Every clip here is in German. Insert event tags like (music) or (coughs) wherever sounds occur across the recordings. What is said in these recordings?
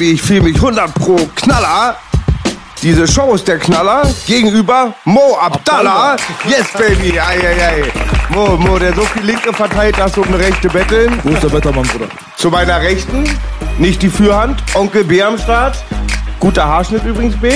Baby, ich fühle mich 100 pro Knaller. Diese Show ist der Knaller. Gegenüber Mo Abdallah. Yes, Baby. Ei, ei, ei. Mo, Mo, der so viel Linke verteilt, dass du um eine Rechte betteln. Wo ist der Wettermann, Bruder? Zu meiner Rechten, nicht die Fürhand, Onkel B am Start. Guter Haarschnitt übrigens, B.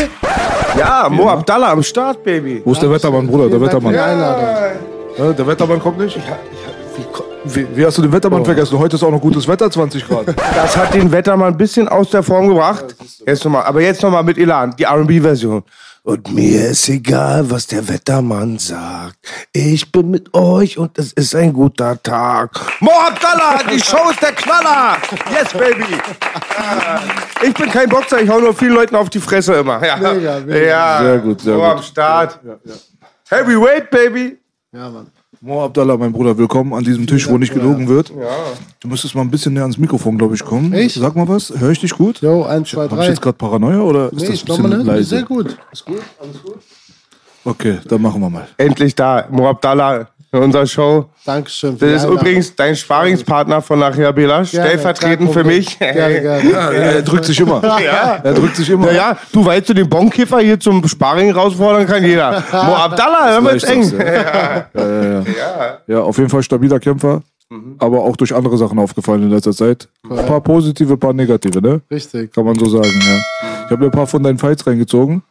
Ja, Mo Abdallah am Start, Baby. Wo ist der Wettermann, Bruder? Der Wettermann. Ja. Ja, der Wettermann kommt nicht? Wie, wie hast du den Wettermann vergessen? Heute ist auch noch gutes Wetter, 20 Grad. (laughs) Das hat den Wettermann ein bisschen aus der Form gebracht. Jetzt noch mal, aber jetzt nochmal mit Elan, die RB-Version. Und mir ist egal, was der Wettermann sagt. Ich bin mit euch und es ist ein guter Tag. Mo Abdallah, die Show ist der Knaller. Yes, baby. Ja. (laughs) Ich bin kein Boxer, ich hau nur vielen Leuten auf die Fresse immer. Ja, Mega, mega. ja. Sehr gut, sehr Mo gut. am Start. Heavyweight, baby. Ja, Mann. Mo Abdallah, mein Bruder, willkommen an diesem Tisch, wo nicht gelogen wird. Du müsstest mal ein bisschen näher ans Mikrofon, glaube ich, kommen. Ich? Sag mal was, höre ich dich gut? Jo, 1, 2, Habe ich 3. jetzt gerade Paranoia oder ist Nee, das ich ein glaube, bisschen ne? leise? Sehr gut. Ist gut, alles gut. Okay, dann machen wir mal. Endlich da, Mo Abdallah in unserer Show. Dankeschön. Das ist übrigens dein Sparingspartner von nachher, Belasch. Gerne, Stellvertretend für mich. Gerne, gerne. (laughs) (laughs) Ja, er drückt sich immer. Ja. Er drückt sich immer. Ja, ja, du weißt du, den Bonkiffer hier zum Sparring herausfordern kann jeder. Mo (laughs) Abdallah, dann wird's Vielleicht eng. Ja, ja, ja. ja, auf jeden Fall stabiler Kämpfer, aber auch durch andere Sachen aufgefallen in letzter Zeit. Ein paar positive, ein paar negative, ne? Richtig. Kann man so sagen, ja. Ich habe mir ein paar von deinen Fights reingezogen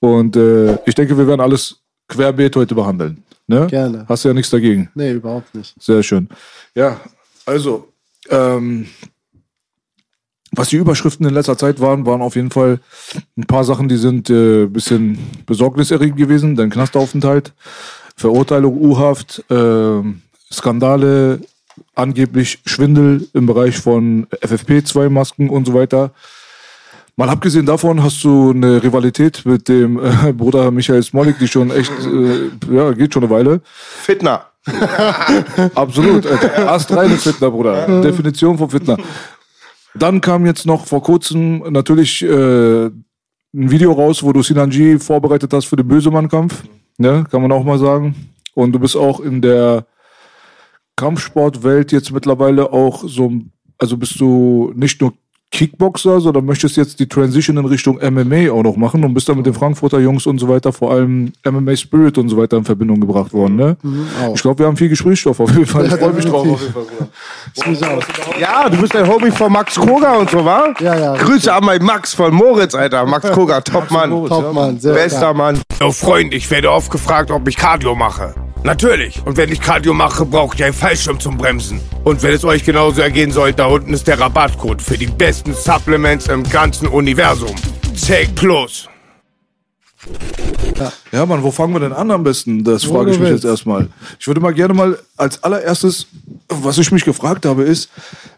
und äh, ich denke, wir werden alles querbeet heute behandeln. Ne? Gerne. Hast du ja nichts dagegen. Nee, überhaupt nicht. Sehr schön. Ja, also, ähm, was die Überschriften in letzter Zeit waren, waren auf jeden Fall ein paar Sachen, die sind ein äh, bisschen besorgniserregend gewesen. Dein Knastaufenthalt, Verurteilung, U-Haft, ähm, Skandale, angeblich Schwindel im Bereich von FFP2-Masken und so weiter. Mal abgesehen davon hast du eine Rivalität mit dem äh, Bruder Michael Smolik, die schon echt, äh, ja, geht schon eine Weile. Fitner. (laughs) Absolut. Äh, Astreine Fitner, Bruder. Definition von Fitner. Dann kam jetzt noch vor kurzem natürlich äh, ein Video raus, wo du Sinanji vorbereitet hast für den Bösemann-Kampf. Ne? Kann man auch mal sagen. Und du bist auch in der Kampfsportwelt jetzt mittlerweile auch so, also bist du nicht nur Kickboxer, sondern möchtest jetzt die Transition in Richtung MMA auch noch machen und bist dann mit den Frankfurter Jungs und so weiter, vor allem MMA Spirit und so weiter in Verbindung gebracht worden. Ne? auch. Ich glaube, wir haben viel Gesprächsstoff auf jeden Fall. Ich Ja, freue mich drauf. Auf jeden Fall. Ja, du bist der Homie von Max Koga und so, wa? Ja, ja, Grüße an meinen Max von Moritz, Alter. Max Koga, Topmann. Top, Mann. Sehr Bester. Mann. Oh Freund, ich werde oft gefragt, ob ich Cardio mache. Natürlich. Und wenn ich Cardio mache, brauche ich einen Fallschirm zum Bremsen. Und wenn es euch genauso ergehen soll, da unten ist der Rabattcode für die besten Supplements im ganzen Universum. Take Plus. Ja, Mann, wo fangen wir denn an am besten? Das frage ich mich willst. jetzt erstmal. Ich würde mal gerne mal als allererstes, was ich mich gefragt habe, ist,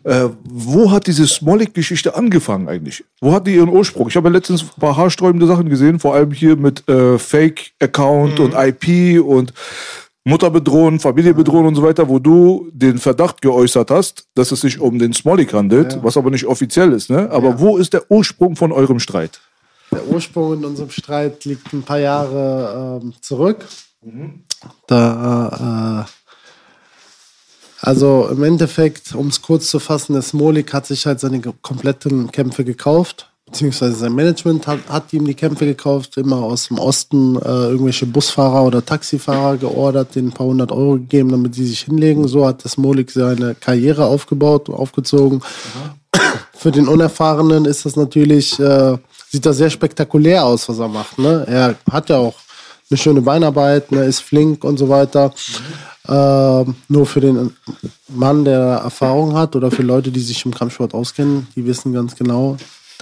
äh, wo hat diese Smolik-Geschichte angefangen eigentlich? Wo hat die ihren Ursprung? Ich habe ja letztens ein paar haarsträubende Sachen gesehen, vor allem hier mit äh, Fake-Account und IP und Mutter bedrohen, Familie bedrohen und so weiter, wo du den Verdacht geäußert hast, dass es sich um den Smolik handelt, was aber nicht offiziell ist. Ne? Aber wo ist der Ursprung von eurem Streit? Der Ursprung in unserem Streit liegt ein paar Jahre ähm, zurück. Da, äh, also im Endeffekt, um es kurz zu fassen, der Smolik hat sich halt seine kompletten Kämpfe gekauft, beziehungsweise sein Management hat, hat ihm die Kämpfe gekauft, immer aus dem Osten äh, irgendwelche Busfahrer oder Taxifahrer geordert, denen ein paar hundert Euro gegeben, damit die sich hinlegen. So hat der Smolik seine Karriere aufgebaut, aufgezogen. (coughs) für den Unerfahrenen ist das natürlich, äh, sieht das sehr spektakulär aus, was er macht. Ne? Er hat ja auch eine schöne Beinarbeit, ne, ist flink und so weiter. Ähm, nur für den Mann, der Erfahrung hat oder für Leute, die sich im Kampfsport auskennen, die wissen ganz genau,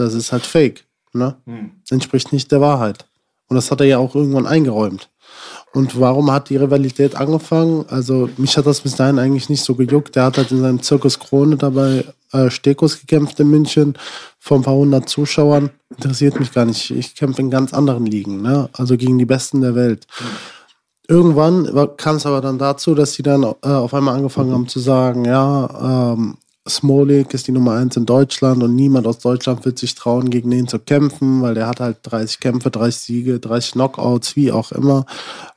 das ist halt Fake. Ne? Entspricht nicht der Wahrheit. Und das hat er ja auch irgendwann eingeräumt. Und warum hat die Rivalität angefangen? Also mich hat das bis dahin eigentlich nicht so gejuckt. Der hat halt in seinem Zirkus Krone dabei äh, Stekos gekämpft in München vor ein paar hundert Zuschauern. Interessiert mich gar nicht. Ich kämpfe in ganz anderen Ligen, ne? also gegen die Besten der Welt. Irgendwann war- kam es aber dann dazu, dass sie dann äh, auf einmal angefangen haben zu sagen, ja, ähm, Smolik ist die Nummer eins in Deutschland und niemand aus Deutschland wird sich trauen, gegen ihn zu kämpfen, weil der hat halt 30 Kämpfe, 30 Siege, 30 Knockouts, wie auch immer.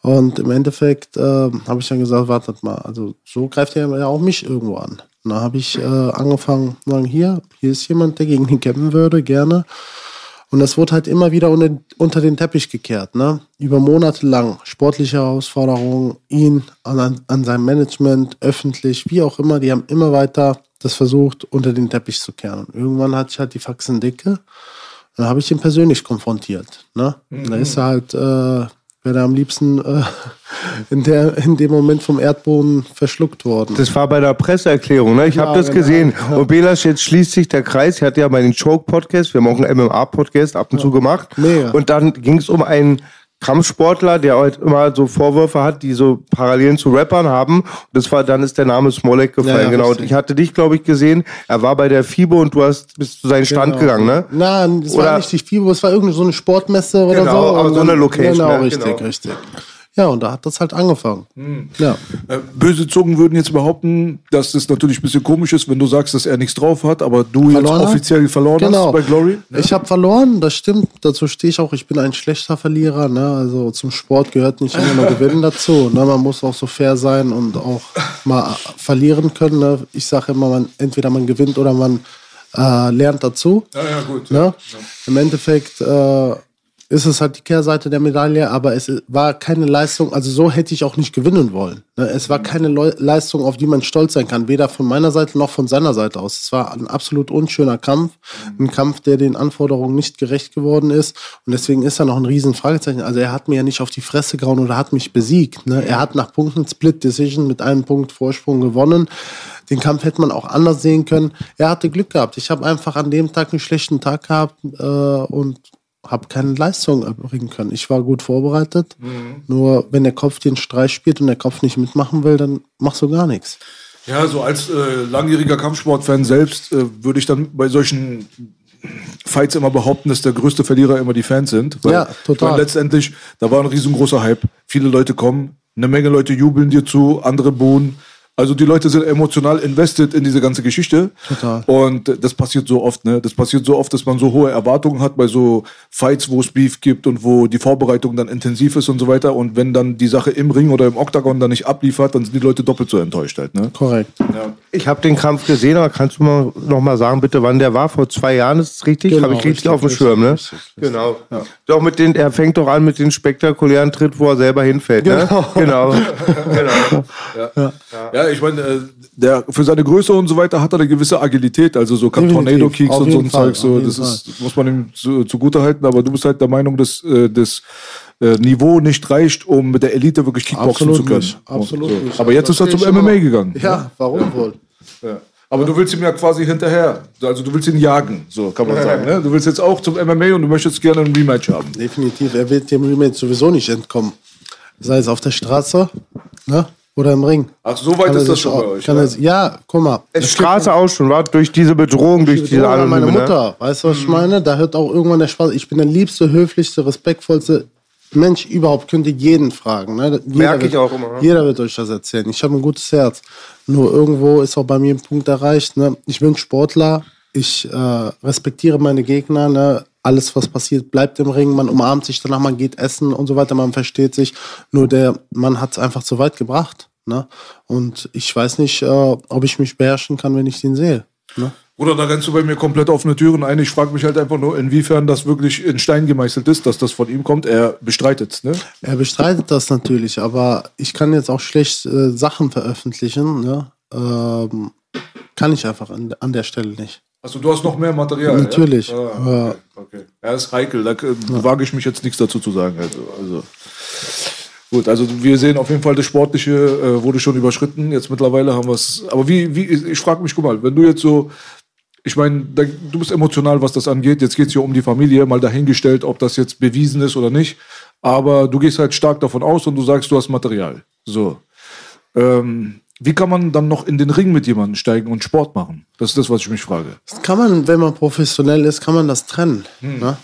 Und im Endeffekt äh, habe ich dann gesagt, wartet mal, also so greift er ja auch mich irgendwo an. Und dann habe ich äh, angefangen sagen, hier, hier ist jemand, der gegen ihn kämpfen würde, gerne. Und das wurde halt immer wieder unter, den Teppich gekehrt, ne? Über Monate lang. Sportliche Herausforderungen, ihn, an, an seinem Management, öffentlich, wie auch immer, die haben immer weiter das versucht, unter den Teppich zu kehren. Und irgendwann hatte ich halt die Faxen dicke. Dann habe ich ihn persönlich konfrontiert. Ne? Und Da ist er halt, äh, wäre er am liebsten äh, in, der, in dem Moment vom Erdboden verschluckt worden. Das war bei der Presseerklärung, ne? Ich Ja, habe das genau. gesehen. Und Belasch, jetzt schließt sich der Kreis. Ich hatte ja bei den Choke-Podcast, wir haben auch einen MMA-Podcast ab und zu gemacht. Mega. Und dann ging es um einen Kampfsportler, der halt immer so Vorwürfe hat, die so Parallelen zu Rappern haben. Und das war, dann ist der Name Smolek gefallen, Ja, ja, genau. Und ich hatte dich, glaube ich, gesehen. Er war bei der FIBO und du hast bist zu seinen Stand gegangen, ne? Nein, es Oder- war nicht die FIBO, es war irgendeine so eine Sportmesse oder Genau, so. aber so eine Location, Genau, ne? richtig, Genau. richtig. Ja, und da hat das halt angefangen. Ja. Äh, Böse Zungen würden jetzt behaupten, dass es natürlich ein bisschen komisch ist, wenn du sagst, dass er nichts drauf hat, aber du Verloren jetzt hat? offiziell verloren Genau. hast bei Glory. Ne? Ich habe verloren, das stimmt. Dazu stehe ich auch. Ich bin ein schlechter Verlierer. Ne? Also zum Sport gehört nicht immer nur Gewinnen dazu. Ne? Man muss auch so fair sein und auch mal verlieren können. Ne? Ich sage immer, man, entweder man gewinnt oder man äh, lernt dazu. Ja, ja, gut. Ne? Im Endeffekt äh, ist es halt die Kehrseite der Medaille, aber es war keine Leistung, also so hätte ich auch nicht gewinnen wollen. Ne? Es war keine Leu Leistung, auf die man stolz sein kann, weder von meiner Seite noch von seiner Seite aus. Es war ein absolut unschöner Kampf, ein Kampf, der den Anforderungen nicht gerecht geworden ist und deswegen ist er noch ein riesen Fragezeichen. Also er hat mir ja nicht auf die Fresse gehauen oder hat mich besiegt. Ne? Er hat nach Punkten Split Decision mit einem Punkt Vorsprung gewonnen. Den Kampf hätte man auch anders sehen können. Er hatte Glück gehabt. Ich habe einfach an dem Tag einen schlechten Tag gehabt äh, und habe keine Leistung erbringen können. Ich war gut vorbereitet. Nur wenn der Kopf den Streich spielt und der Kopf nicht mitmachen will, dann machst du gar nichts. Ja, so als äh, langjähriger Kampfsportfan selbst äh, würde ich dann bei solchen Fights immer behaupten, dass der größte Verlierer immer die Fans sind. Ja, total. Weil letztendlich, da war ein riesengroßer Hype. Viele Leute kommen, eine Menge Leute jubeln dir zu, andere bohnen. Also die Leute sind emotional invested in diese ganze Geschichte. Total. Und das passiert so oft, ne? Das passiert so oft, dass man so hohe Erwartungen hat bei so Fights, wo es Beef gibt und wo die Vorbereitung dann intensiv ist und so weiter. Und wenn dann die Sache im Ring oder im Octagon dann nicht abliefert, dann sind die Leute doppelt so enttäuscht halt, ne? Korrekt. Ich habe den Kampf gesehen, aber kannst du mal noch mal sagen, bitte, wann der war? Vor zwei Jahren ist es richtig? Genau, habe ich richtig, richtig, auf dem Schirm, ne? richtig, richtig. Genau. Doch mit den, er fängt doch an mit dem spektakulären Tritt, wo er selber hinfällt, ne? Genau. genau. (laughs) Ja, ich meine, äh, der für seine Größe und so weiter hat er eine gewisse Agilität, also so kann Definitiv, Tornado Kicks auf und so ein Fall, Zeug, so das ist, muss man ihm zu, zugute halten, aber du bist halt der Meinung, dass äh, das äh, Niveau nicht reicht, um mit der Elite wirklich Kickboxen Absolut zu können. nicht, absolut so. nicht. Aber jetzt ist er zum MMA immer. gegangen. Ja, warum wohl? Ja. Aber du willst ihm ja quasi hinterher, also du willst ihn jagen, so kann man sagen. Ne? Du willst jetzt auch zum MMA und du möchtest gerne ein Rematch haben. Definitiv. Er wird dem Rematch sowieso nicht entkommen. Sei es auf der Straße ne? Oder im Ring. Ach, so weit Kann ist das schon auch- bei euch. Kann ja? ja, guck mal. Es Straße auch schon, war durch diese Bedrohung, durch diese Oder meine ne? Mutter, weißt du, was ich meine? Da hört auch irgendwann der Spaß. Ich bin der liebste, höflichste, respektvollste Mensch überhaupt. Könnt ihr jeden fragen. Ne? Jeder Merk ich wird, auch immer, ne? Jeder wird euch das erzählen. Ich habe ein gutes Herz. Nur irgendwo ist auch bei mir ein Punkt erreicht. Ne? Ich bin Sportler. Ich äh, respektiere meine Gegner. Ne? Alles, was passiert, bleibt im Ring. Man umarmt sich danach, man geht essen und so weiter. Man versteht sich. Nur der Mann hat es einfach zu weit gebracht. Ne? Und ich weiß nicht, äh, ob ich mich beherrschen kann, wenn ich den sehe. Ne? Oder da rennst du bei mir komplett offene Türen ein. Ich frage mich halt einfach nur, inwiefern das wirklich in Stein gemeißelt ist, dass das von ihm kommt. Er bestreitet, ne? Er bestreitet das natürlich, aber ich kann jetzt auch schlecht äh, Sachen veröffentlichen. Ne? Ähm, kann ich einfach an, an der Stelle nicht. Also du hast noch mehr Material. Natürlich. Ja? Ah, Ja. okay, okay. Ja, ist heikel. Da äh, wage ich mich jetzt nichts dazu zu sagen. Also, also. Gut, also wir sehen auf jeden Fall, das Sportliche äh, wurde schon überschritten. Jetzt mittlerweile haben wir es. Aber wie, wie, ich frage mich, guck mal, wenn du jetzt so, ich meine, du bist emotional, was das angeht. Jetzt geht es hier um die Familie, mal dahingestellt, ob das jetzt bewiesen ist oder nicht. Aber du gehst halt stark davon aus und du sagst, du hast Material. So. Ähm, wie kann man dann noch in den Ring mit jemandem steigen und Sport machen? Das ist das, was ich mich frage. Das kann man, wenn man professionell ist, kann man das trennen. Hm. Ne?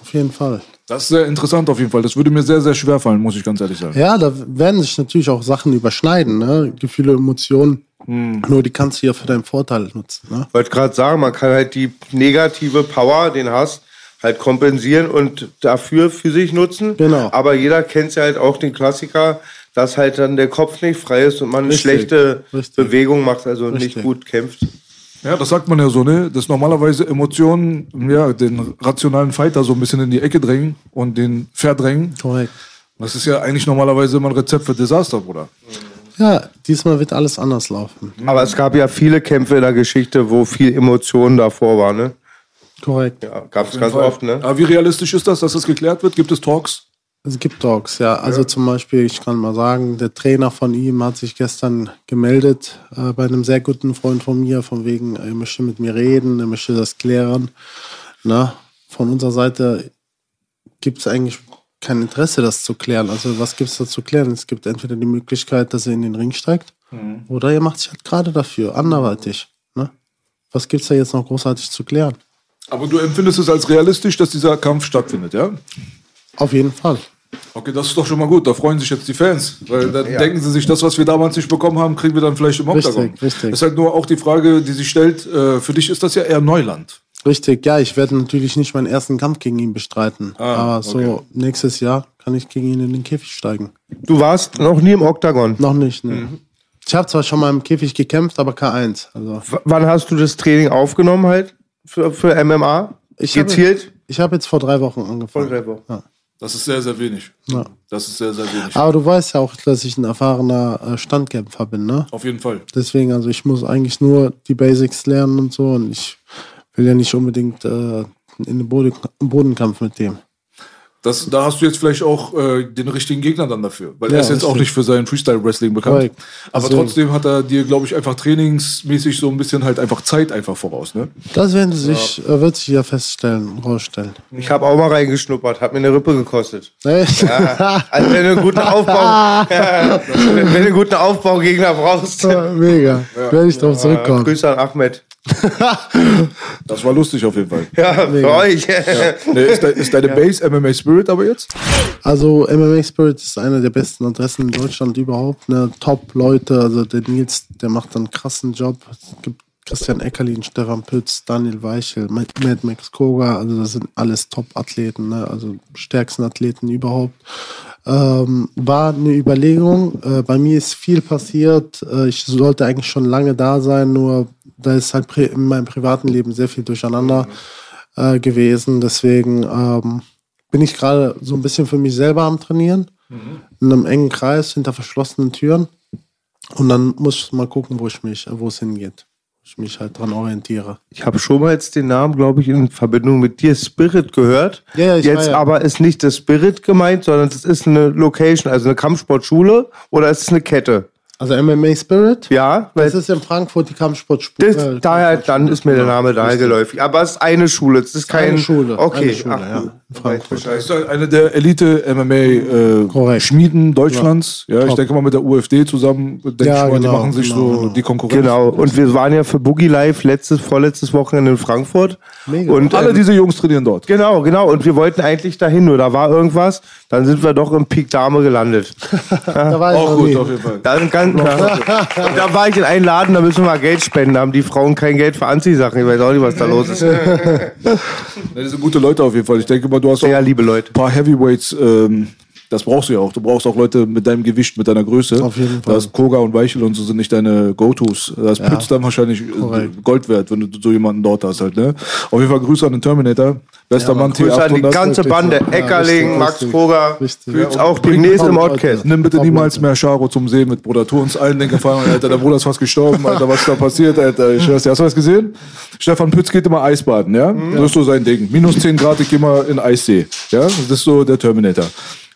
Auf jeden Fall. Das ist sehr interessant auf jeden Fall. Das würde mir sehr, sehr schwer fallen, muss ich ganz ehrlich sagen. Ja, da werden sich natürlich auch Sachen überschneiden. Ne? Gefühle, Emotionen. Hm. Nur die kannst du ja für deinen Vorteil nutzen. Ne? wollte gerade sagen, man kann halt die negative Power, den Hass, halt kompensieren und dafür für sich nutzen. Genau. Aber jeder kennt ja halt auch den Klassiker, dass halt dann der Kopf nicht frei ist und man eine schlechte Richtig. Bewegung macht, also nicht Richtig. gut kämpft. Ja, das sagt man ja so, ne? Dass normalerweise Emotionen ja, den rationalen Fighter so ein bisschen in die Ecke drängen und den verdrängen. Korrekt. Das ist ja eigentlich normalerweise immer ein Rezept für Desaster, Bruder. Ja, diesmal wird alles anders laufen. Aber es gab ja viele Kämpfe in der Geschichte, wo viel Emotionen davor waren, ne? Korrekt. Ja, gab es ganz oft, ne? Aber wie realistisch ist das, dass das geklärt wird? Gibt es Talks? Es gibt Talks, ja. Also zum Beispiel, ich kann mal sagen, der Trainer von ihm hat sich gestern gemeldet äh, bei einem sehr guten Freund von mir, von wegen, er möchte mit mir reden, er möchte das klären. Na, von unserer Seite gibt es eigentlich kein Interesse, das zu klären. Also was gibt es da zu klären? Es gibt entweder die Möglichkeit, dass er in den Ring steigt, oder er macht sich halt gerade dafür, anderweitig. Ne? Was gibt es da jetzt noch großartig zu klären? Aber du empfindest es als realistisch, dass dieser Kampf stattfindet, ja? Auf jeden Fall. Okay, das ist doch schon mal gut. Da freuen sich jetzt die Fans. Weil dann denken sie sich, das, was wir damals nicht bekommen haben, kriegen wir dann vielleicht im Richtig, Oktagon. richtig. Das ist halt nur auch die Frage, die sich stellt. Äh, für dich ist das ja eher Neuland. Richtig, ja, ich werde natürlich nicht meinen ersten Kampf gegen ihn bestreiten. Ah, aber so okay. nächstes Jahr kann ich gegen ihn in den Käfig steigen. Du warst noch nie im Oktagon. Noch nicht, ne. Mhm. Ich habe zwar schon mal im Käfig gekämpft, aber K1. Also W wann hast du das Training aufgenommen halt für, für MMA? ich habe Gezielt? ich hab jetzt vor drei Wochen angefangen. Vor drei Wochen. Ja. Das ist sehr, sehr wenig. Ja. Das ist sehr, sehr wenig. Aber du weißt ja auch, dass ich ein erfahrener äh, Standkämpfer bin, ne? Auf jeden Fall. Deswegen, also ich muss eigentlich nur die Basics lernen und so und ich will ja nicht unbedingt äh, in den Boden, Bodenkampf mit dem. Das, da hast du jetzt vielleicht auch äh, den richtigen Gegner dann dafür. Weil Ja, er ist jetzt auch nicht für sein Freestyle-Wrestling bekannt. Korrekt. Aber Deswegen. trotzdem hat er dir, glaube ich, einfach trainingsmäßig so ein bisschen halt einfach Zeit einfach voraus. Ne? Das werden sie sich, äh, wird sich ja feststellen, rausstellen. Ich habe auch mal reingeschnuppert, hat mir eine Rippe gekostet. (laughs) Echt? Also wenn du einen guten Aufbau, (laughs) wenn du einen guten Aufbaugegner brauchst, Mega. Werde ich drauf zurückkommen. Grüße an Ahmed. (laughs) Das war lustig auf jeden Fall. Ja, für euch. Ne, ist, de, ist deine Base MMA Spirit aber jetzt? Also MMA Spirit ist eine der besten Adressen in Deutschland überhaupt. Ne? Top-Leute, also der Nils, der macht einen krassen Job. Es gibt Christian Eckerlin, Stefan Pütz, Daniel Weichel, Ma- Mad Max Koga, also das sind alles Top-Athleten, ne? also stärksten Athleten überhaupt. Ähm, war eine Überlegung. Äh, bei mir ist viel passiert. Äh, ich sollte eigentlich schon lange da sein, nur da ist halt in meinem privaten Leben sehr viel durcheinander äh, gewesen. Deswegen ähm, bin ich gerade so ein bisschen für mich selber am Trainieren. In einem engen Kreis, hinter verschlossenen Türen. Und dann muss ich mal gucken, wo ich mich, wo es hingeht. Ich mich halt dran orientiere. Ich habe schon mal jetzt den Namen, glaube ich, in Verbindung mit dir Spirit gehört. Ja, ja, ich jetzt ja- aber ist nicht das Spirit gemeint, sondern das ist eine Location, also eine Kampfsportschule oder ist es eine Kette? Also MMA Spirit? Ja, weil Das ist in Frankfurt die Kampfsportspur. das, daher, dann ist mir der Name daher geläufig. Aber es ist eine Schule, es ist kein eine Schule, Okay, eine Schule, ach, ja, in Frankfurt. Das ist halt eine der Elite Korrekt. MMA-Schmieden Deutschlands. Ja, ich Top. denke mal mit der UFD zusammen, denke Ja, ich mal, genau, die machen sich genau, so genau. die Konkurrenz. Genau, und wir waren ja für Boogie Live letztes, vorletztes Wochenende in Frankfurt. Mega. Und Alle ähm, diese Jungs trainieren dort. Genau, genau. Und wir wollten eigentlich dahin, nur da war irgendwas. Dann sind wir doch im Peak Dame gelandet. (laughs) Da war ich Auch gut, nie. auf jeden Fall. Da, sind Und (laughs) da war ich in einem Laden, da müssen wir mal Geld spenden. Da haben die Frauen kein Geld für Anziehsachen. Ich weiß auch nicht, was da los ist. (laughs) Die sind gute Leute auf jeden Fall. Ich denke mal, du hast auch liebe Leute. ein paar Heavyweights. Ähm, das brauchst du ja auch. Du brauchst auch Leute mit deinem Gewicht, mit deiner Größe. Auf jeden Fall. Da ist Koga und Weichel und so sind nicht deine Go-Tos. Da ist Pütz dann wahrscheinlich äh, Korrekt. Gold wert, wenn du so jemanden dort hast halt. Ne? Auf jeden Fall Grüße an den Terminator. Westermann Grüße an die T800. ganze Bande. Ja, Eckerling, richtig, Max. Fühlt's Ja, auch demnächst im Podcast. Nimm bitte niemals mehr Charo zum See mit, Bruder. Tu uns allen den Gefallen, Alter. Der Bruder ist fast gestorben, Alter. Was da passiert, Alter. Ich weiß, nicht. hast du was gesehen? Stefan Pütz geht immer Eisbaden, ja? Das ist so sein Ding. Minus 10 Grad, ich geh mal in Eissee. Ja? Das ist so der Terminator.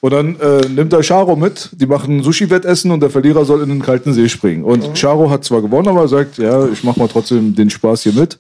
Und dann äh, nimmt er Charo mit, die machen ein Sushi-Wettessen und der Verlierer soll in den kalten See springen. Und Charo hat zwar gewonnen, aber sagt, ja, ich mach mal trotzdem den Spaß hier mit.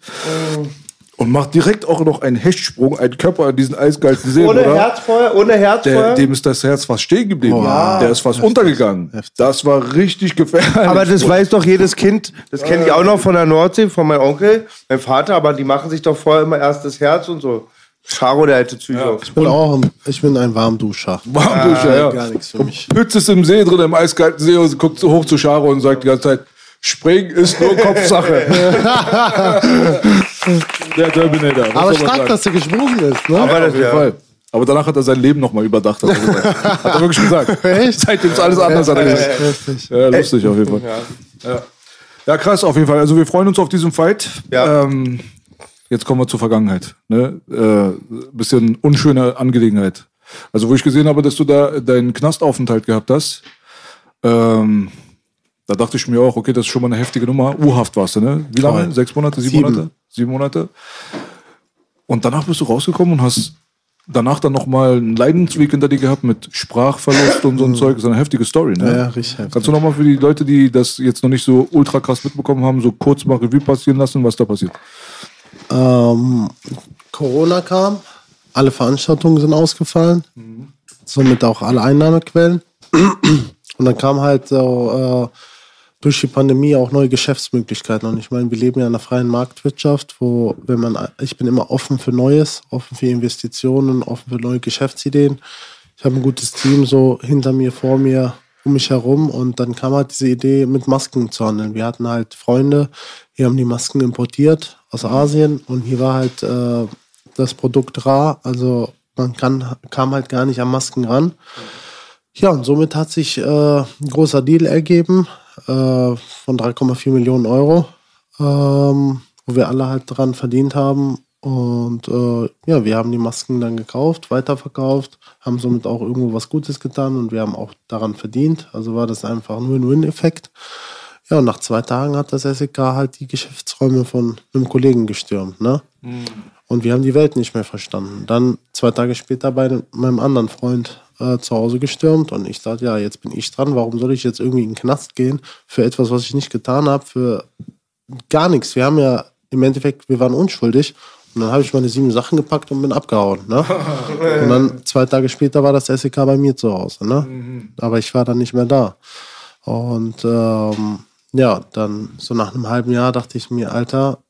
Und macht direkt auch noch einen Hechtsprung, einen Körper an diesen eiskalten See, Ohne oder? Herzfeuer, ohne Der, Herzfeuer. dem ist das Herz fast stehen geblieben. Der ist fast untergegangen. Das war richtig gefährlich. aber das weiß doch jedes Kind. Das kenne ich auch noch von der Nordsee, von meinem Onkel, meinem Vater. Aber die machen sich doch vorher immer erst das Herz und so. Charo, der alte Psycho. Ich bin auch ein, ich bin ein Warmduscher. Warmduscher, ja. Gar nichts für mich. Pütz ist im See drin, im eiskalten See und guckt hoch zu Charo und sagt die ganze Zeit, Springen ist nur (laughs) Kopfsache. (laughs) Der Terminator. Aber stark, sagen? dass er gesprungen ist, ne? Aber das Auf jeden ja. Fall. Aber danach hat er sein Leben nochmal überdacht. Hat er, hat er wirklich gesagt. (laughs) Echt? Seitdem ist alles anders. Hat er gesagt. Heftig. Ja, lustig auf jeden Fall. Ja. ja, krass auf jeden Fall. Also wir freuen uns auf diesen Fight. Ja. Ähm, jetzt kommen wir zur Vergangenheit. Ne? Äh, bisschen unschöne Angelegenheit. Also wo ich gesehen habe, dass du da deinen Knastaufenthalt gehabt hast, ähm, da dachte ich mir auch, okay, das ist schon mal eine heftige Nummer. U-Haft warst du, ne? Wie lange? Voll. Sechs Monate? Sieben, Sieben. Monate? Sieben Monate. Und danach bist du rausgekommen und hast danach dann nochmal einen Leidensweg hinter dir gehabt mit Sprachverlust und so ein (laughs) Zeug. Das ist eine heftige Story, ne? Ja, ja, richtig heftig. Kannst du nochmal für die Leute, die das jetzt noch nicht so ultra krass mitbekommen haben, so kurz mal Revue passieren lassen, was da passiert? Ähm, Corona kam, alle Veranstaltungen sind ausgefallen, somit auch alle Einnahmequellen. Und dann kam halt äh, durch die Pandemie auch neue Geschäftsmöglichkeiten. Und ich meine, wir leben ja in einer freien Marktwirtschaft, wo, wenn man, ich bin immer offen für Neues, offen für Investitionen, offen für neue Geschäftsideen. Ich habe ein gutes Team so hinter mir, vor mir, um mich herum. Und dann kam halt diese Idee, mit Masken zu handeln. Wir hatten halt Freunde, die haben die Masken importiert aus Asien und hier war halt äh, das Produkt rar. Also man kann, kam halt gar nicht an Masken ran. Ja, und somit hat sich äh, ein großer Deal ergeben äh, von 3,4 Millionen Euro, ähm, wo wir alle halt dran verdient haben. Und äh, ja, wir haben die Masken dann gekauft, weiterverkauft, haben somit auch irgendwo was Gutes getan und wir haben auch daran verdient. Also war das einfach ein Win-Win-Effekt. Ja, und nach zwei Tagen hat das SEK halt die Geschäftsräume von einem Kollegen gestürmt, ne? Und wir haben die Welt nicht mehr verstanden. Dann zwei Tage später bei meinem anderen Freund äh, zu Hause gestürmt und ich dachte, ja, jetzt bin ich dran. Warum soll ich jetzt irgendwie in den Knast gehen für etwas, was ich nicht getan habe, für gar nichts. Wir haben ja im Endeffekt, wir waren unschuldig. Und dann habe ich meine sieben Sachen gepackt und bin abgehauen. Ne? (laughs) und dann zwei Tage später war das SEK bei mir zu Hause. Ne? Aber ich war dann nicht mehr da. Und ähm, ja, dann so nach einem halben Jahr dachte ich mir, Alter,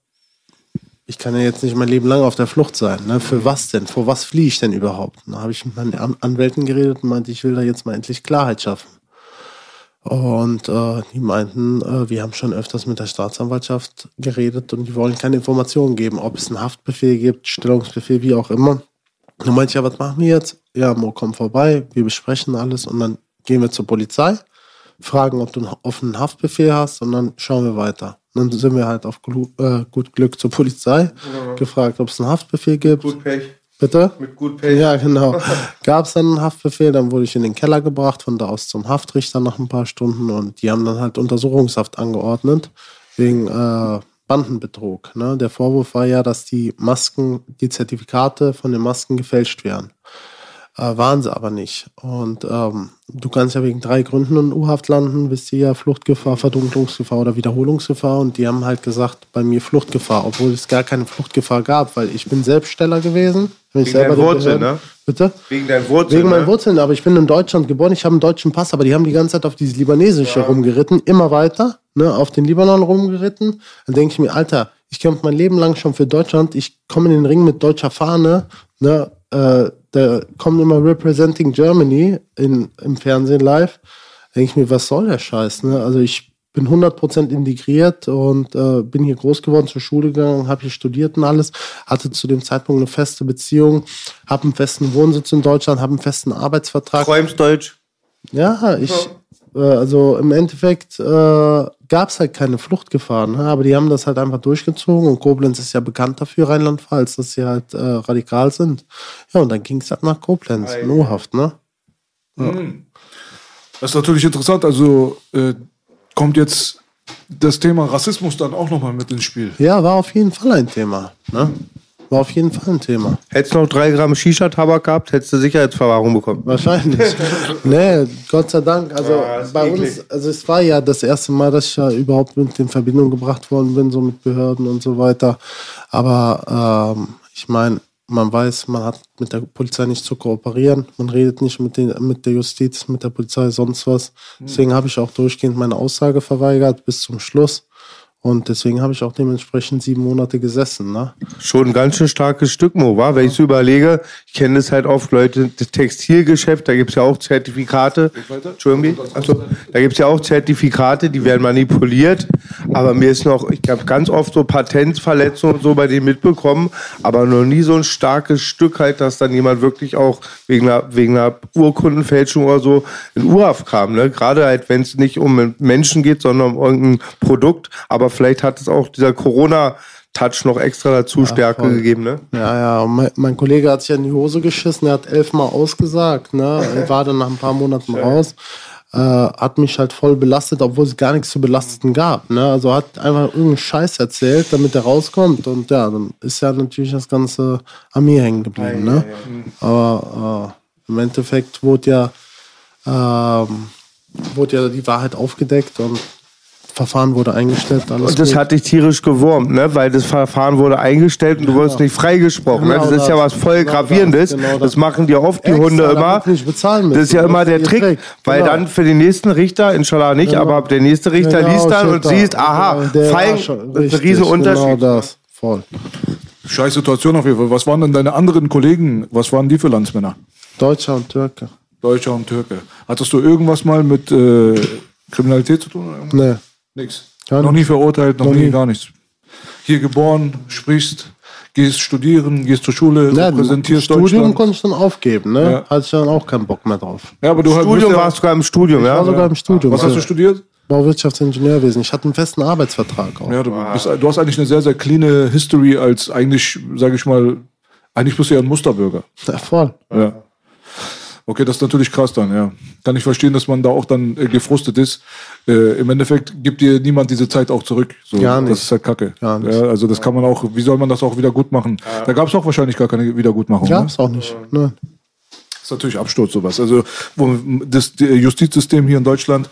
ich kann ja jetzt nicht mein Leben lang auf der Flucht sein. Ne? Für was denn? Vor was fliehe ich denn überhaupt? Da habe ich mit meinen An Anwälten geredet und meinte, ich will da jetzt mal endlich Klarheit schaffen. Und äh, die meinten, äh, wir haben schon öfters mit der Staatsanwaltschaft geredet und die wollen keine Informationen geben, ob es einen Haftbefehl gibt, Stellungsbefehl, wie auch immer. Dann meinte ich, ja, was machen wir jetzt? Ja, Mo, komm vorbei, wir besprechen alles und dann gehen wir zur Polizei, fragen, ob du einen offenen Haftbefehl hast und dann schauen wir weiter. Und dann sind wir halt auf Glu äh, gut Glück zur Polizei, gefragt, ob es einen Haftbefehl gibt. Gut Pech. Bitte? Mit gut Pech. Ja, genau. (laughs) Gab es dann einen Haftbefehl, dann wurde ich in den Keller gebracht, von da aus zum Haftrichter nach ein paar Stunden und die haben dann halt Untersuchungshaft angeordnet wegen äh, Bandenbetrug. Ne? Der Vorwurf war ja, dass die Masken, die Zertifikate von den Masken gefälscht wären. Äh, waren sie aber nicht. Und ähm, du kannst ja wegen drei Gründen in U-Haft landen, wisst ihr ja, Fluchtgefahr, Verdunklungsgefahr oder Wiederholungsgefahr. Und die haben halt gesagt, bei mir Fluchtgefahr, obwohl es gar keine Fluchtgefahr gab, weil ich bin Selbststeller gewesen. Wegen deinen Wurzeln, ne? Bitte? Wegen deinen Wurzeln. Wegen meinen ne? Wurzeln, aber ich bin in Deutschland geboren, ich habe einen deutschen Pass, aber die haben die ganze Zeit auf dieses Libanesische rumgeritten, immer weiter, ne, auf den Libanon rumgeritten. Dann denke ich mir, Alter, ich kämpfe mein Leben lang schon für Deutschland, ich komme in den Ring mit deutscher Fahne, ne, äh, da kommen immer Representing Germany in, im Fernsehen live. denke ich mir, was soll der Scheiß, ne? Also ich bin 100% integriert und äh, bin hier groß geworden, zur Schule gegangen, habe hier studiert und alles, hatte zu dem Zeitpunkt eine feste Beziehung, habe einen festen Wohnsitz in Deutschland, habe einen festen Arbeitsvertrag. Träumst Deutsch. Ja, ich also im Endeffekt äh, gab es halt keine Fluchtgefahren, ne? aber die haben das halt einfach durchgezogen und Koblenz ist ja bekannt dafür, Rheinland-Pfalz, dass sie halt äh, radikal sind. Ja, und dann ging es halt nach Koblenz, in U-Haft, ne? Das ist natürlich interessant. Also äh, kommt jetzt das Thema Rassismus dann auch nochmal mit ins Spiel. Ja, war auf jeden Fall ein Thema, ne? War auf jeden Fall ein Thema. Hättest du noch drei Gramm Shisha-Tabak gehabt, hättest du Sicherheitsverwahrung bekommen. Wahrscheinlich. (laughs) nee, Gott sei Dank. Also ist bei eklig. uns, also es war ja das erste Mal, dass ich ja überhaupt mit in Verbindung gebracht worden bin, so mit Behörden und so weiter. Aber ähm, ich meine, man weiß, man hat mit der Polizei nicht zu kooperieren. Man redet nicht mit, den, mit der Justiz, mit der Polizei, sonst was. Deswegen habe ich auch durchgehend meine Aussage verweigert bis zum Schluss. Und deswegen habe ich auch dementsprechend sieben Monate gesessen. Ne? Schon ein ganz schön starkes Stück, Mo, war? Wenn ich so überlege, ich kenne das halt oft, Leute, das Textilgeschäft, da gibt es ja auch Zertifikate. Entschuldigung, also, da gibt es ja auch Zertifikate, die werden manipuliert. Aber mir ist noch, ich habe ganz oft so Patentverletzungen und so bei denen mitbekommen, aber noch nie so ein starkes Stück halt, dass dann jemand wirklich auch wegen einer, wegen einer Urkundenfälschung oder so in Urhaft kam. Ne? Gerade halt, wenn es nicht um Menschen geht, sondern um irgendein Produkt. Aber vielleicht hat es auch dieser Corona-Touch noch extra dazu Stärke voll. gegeben. Ne? Ja, ja, mein, mein Kollege hat sich ja in die Hose geschissen, er hat elfmal ausgesagt, ne? Er war dann nach ein paar Monaten raus. Äh, hat mich halt voll belastet, obwohl es gar nichts zu belasten gab. Ne? Also hat einfach irgendeinen Scheiß erzählt, damit er rauskommt. Und ja, dann ist ja natürlich das Ganze an mir hängen geblieben. Ne? Aber äh, im Endeffekt wurde ja, ähm, wurde ja die Wahrheit aufgedeckt und Verfahren wurde eingestellt. Alles Und das gut. hat dich tierisch gewurmt, ne? weil das Verfahren wurde eingestellt und du wurdest nicht freigesprochen. ne? Genau Das ist ja das. was voll Genau Gravierendes. das, genau das. das. machen dir oft die Extra, Hunde immer. Das ist ja Das immer der Trick, Trick. weil Genau. dann für den nächsten Richter, inshallah nicht, Genau. aber der nächste Richter Genau, liest dann und da. siehst, aha, Genau, der fein, das ist ein Riesenunterschied. Genau das, voll. Scheiß Situation auf jeden Fall. Was waren denn deine anderen Kollegen? Was waren die für Landsmänner? Deutscher und Türke. Deutscher und Türke. Hattest du irgendwas mal mit äh, Kriminalität zu tun? oder irgendwas? Nee. Nix. Gar noch nie nichts. verurteilt, noch, Noch nie, nie. gar nichts. Hier geboren, sprichst, gehst studieren, gehst zur Schule, Ja, repräsentierst Studium Deutschland. konnte ich dann aufgeben, ne? Ja. Hatte ich dann auch keinen Bock mehr drauf. Ja, aber du Studium ja- warst du sogar im Studium, Ich ja? war sogar im Studium. Was hast du studiert? Bauwirtschaftsingenieurwesen. Ich hatte einen festen Arbeitsvertrag auch. Ja, du, bist, du hast eigentlich eine sehr, sehr cleane History als eigentlich, sage ich mal, eigentlich bist du ja ein Musterbürger. Ja, voll. Ja. Okay, das ist natürlich krass dann, ja. Kann ich verstehen, dass man da auch dann äh, gefrustet ist. Äh, Im Endeffekt gibt dir niemand diese Zeit auch zurück. So, Gar nicht. Das ist halt Kacke. Gar nicht. Ja, also das kann man auch, wie soll man das auch wieder gut machen? Da gab es auch wahrscheinlich gar keine Wiedergutmachung. Ne? Gab's auch nicht. Ne? Das ist natürlich Absturz sowas. Also wo das die Justizsystem hier in Deutschland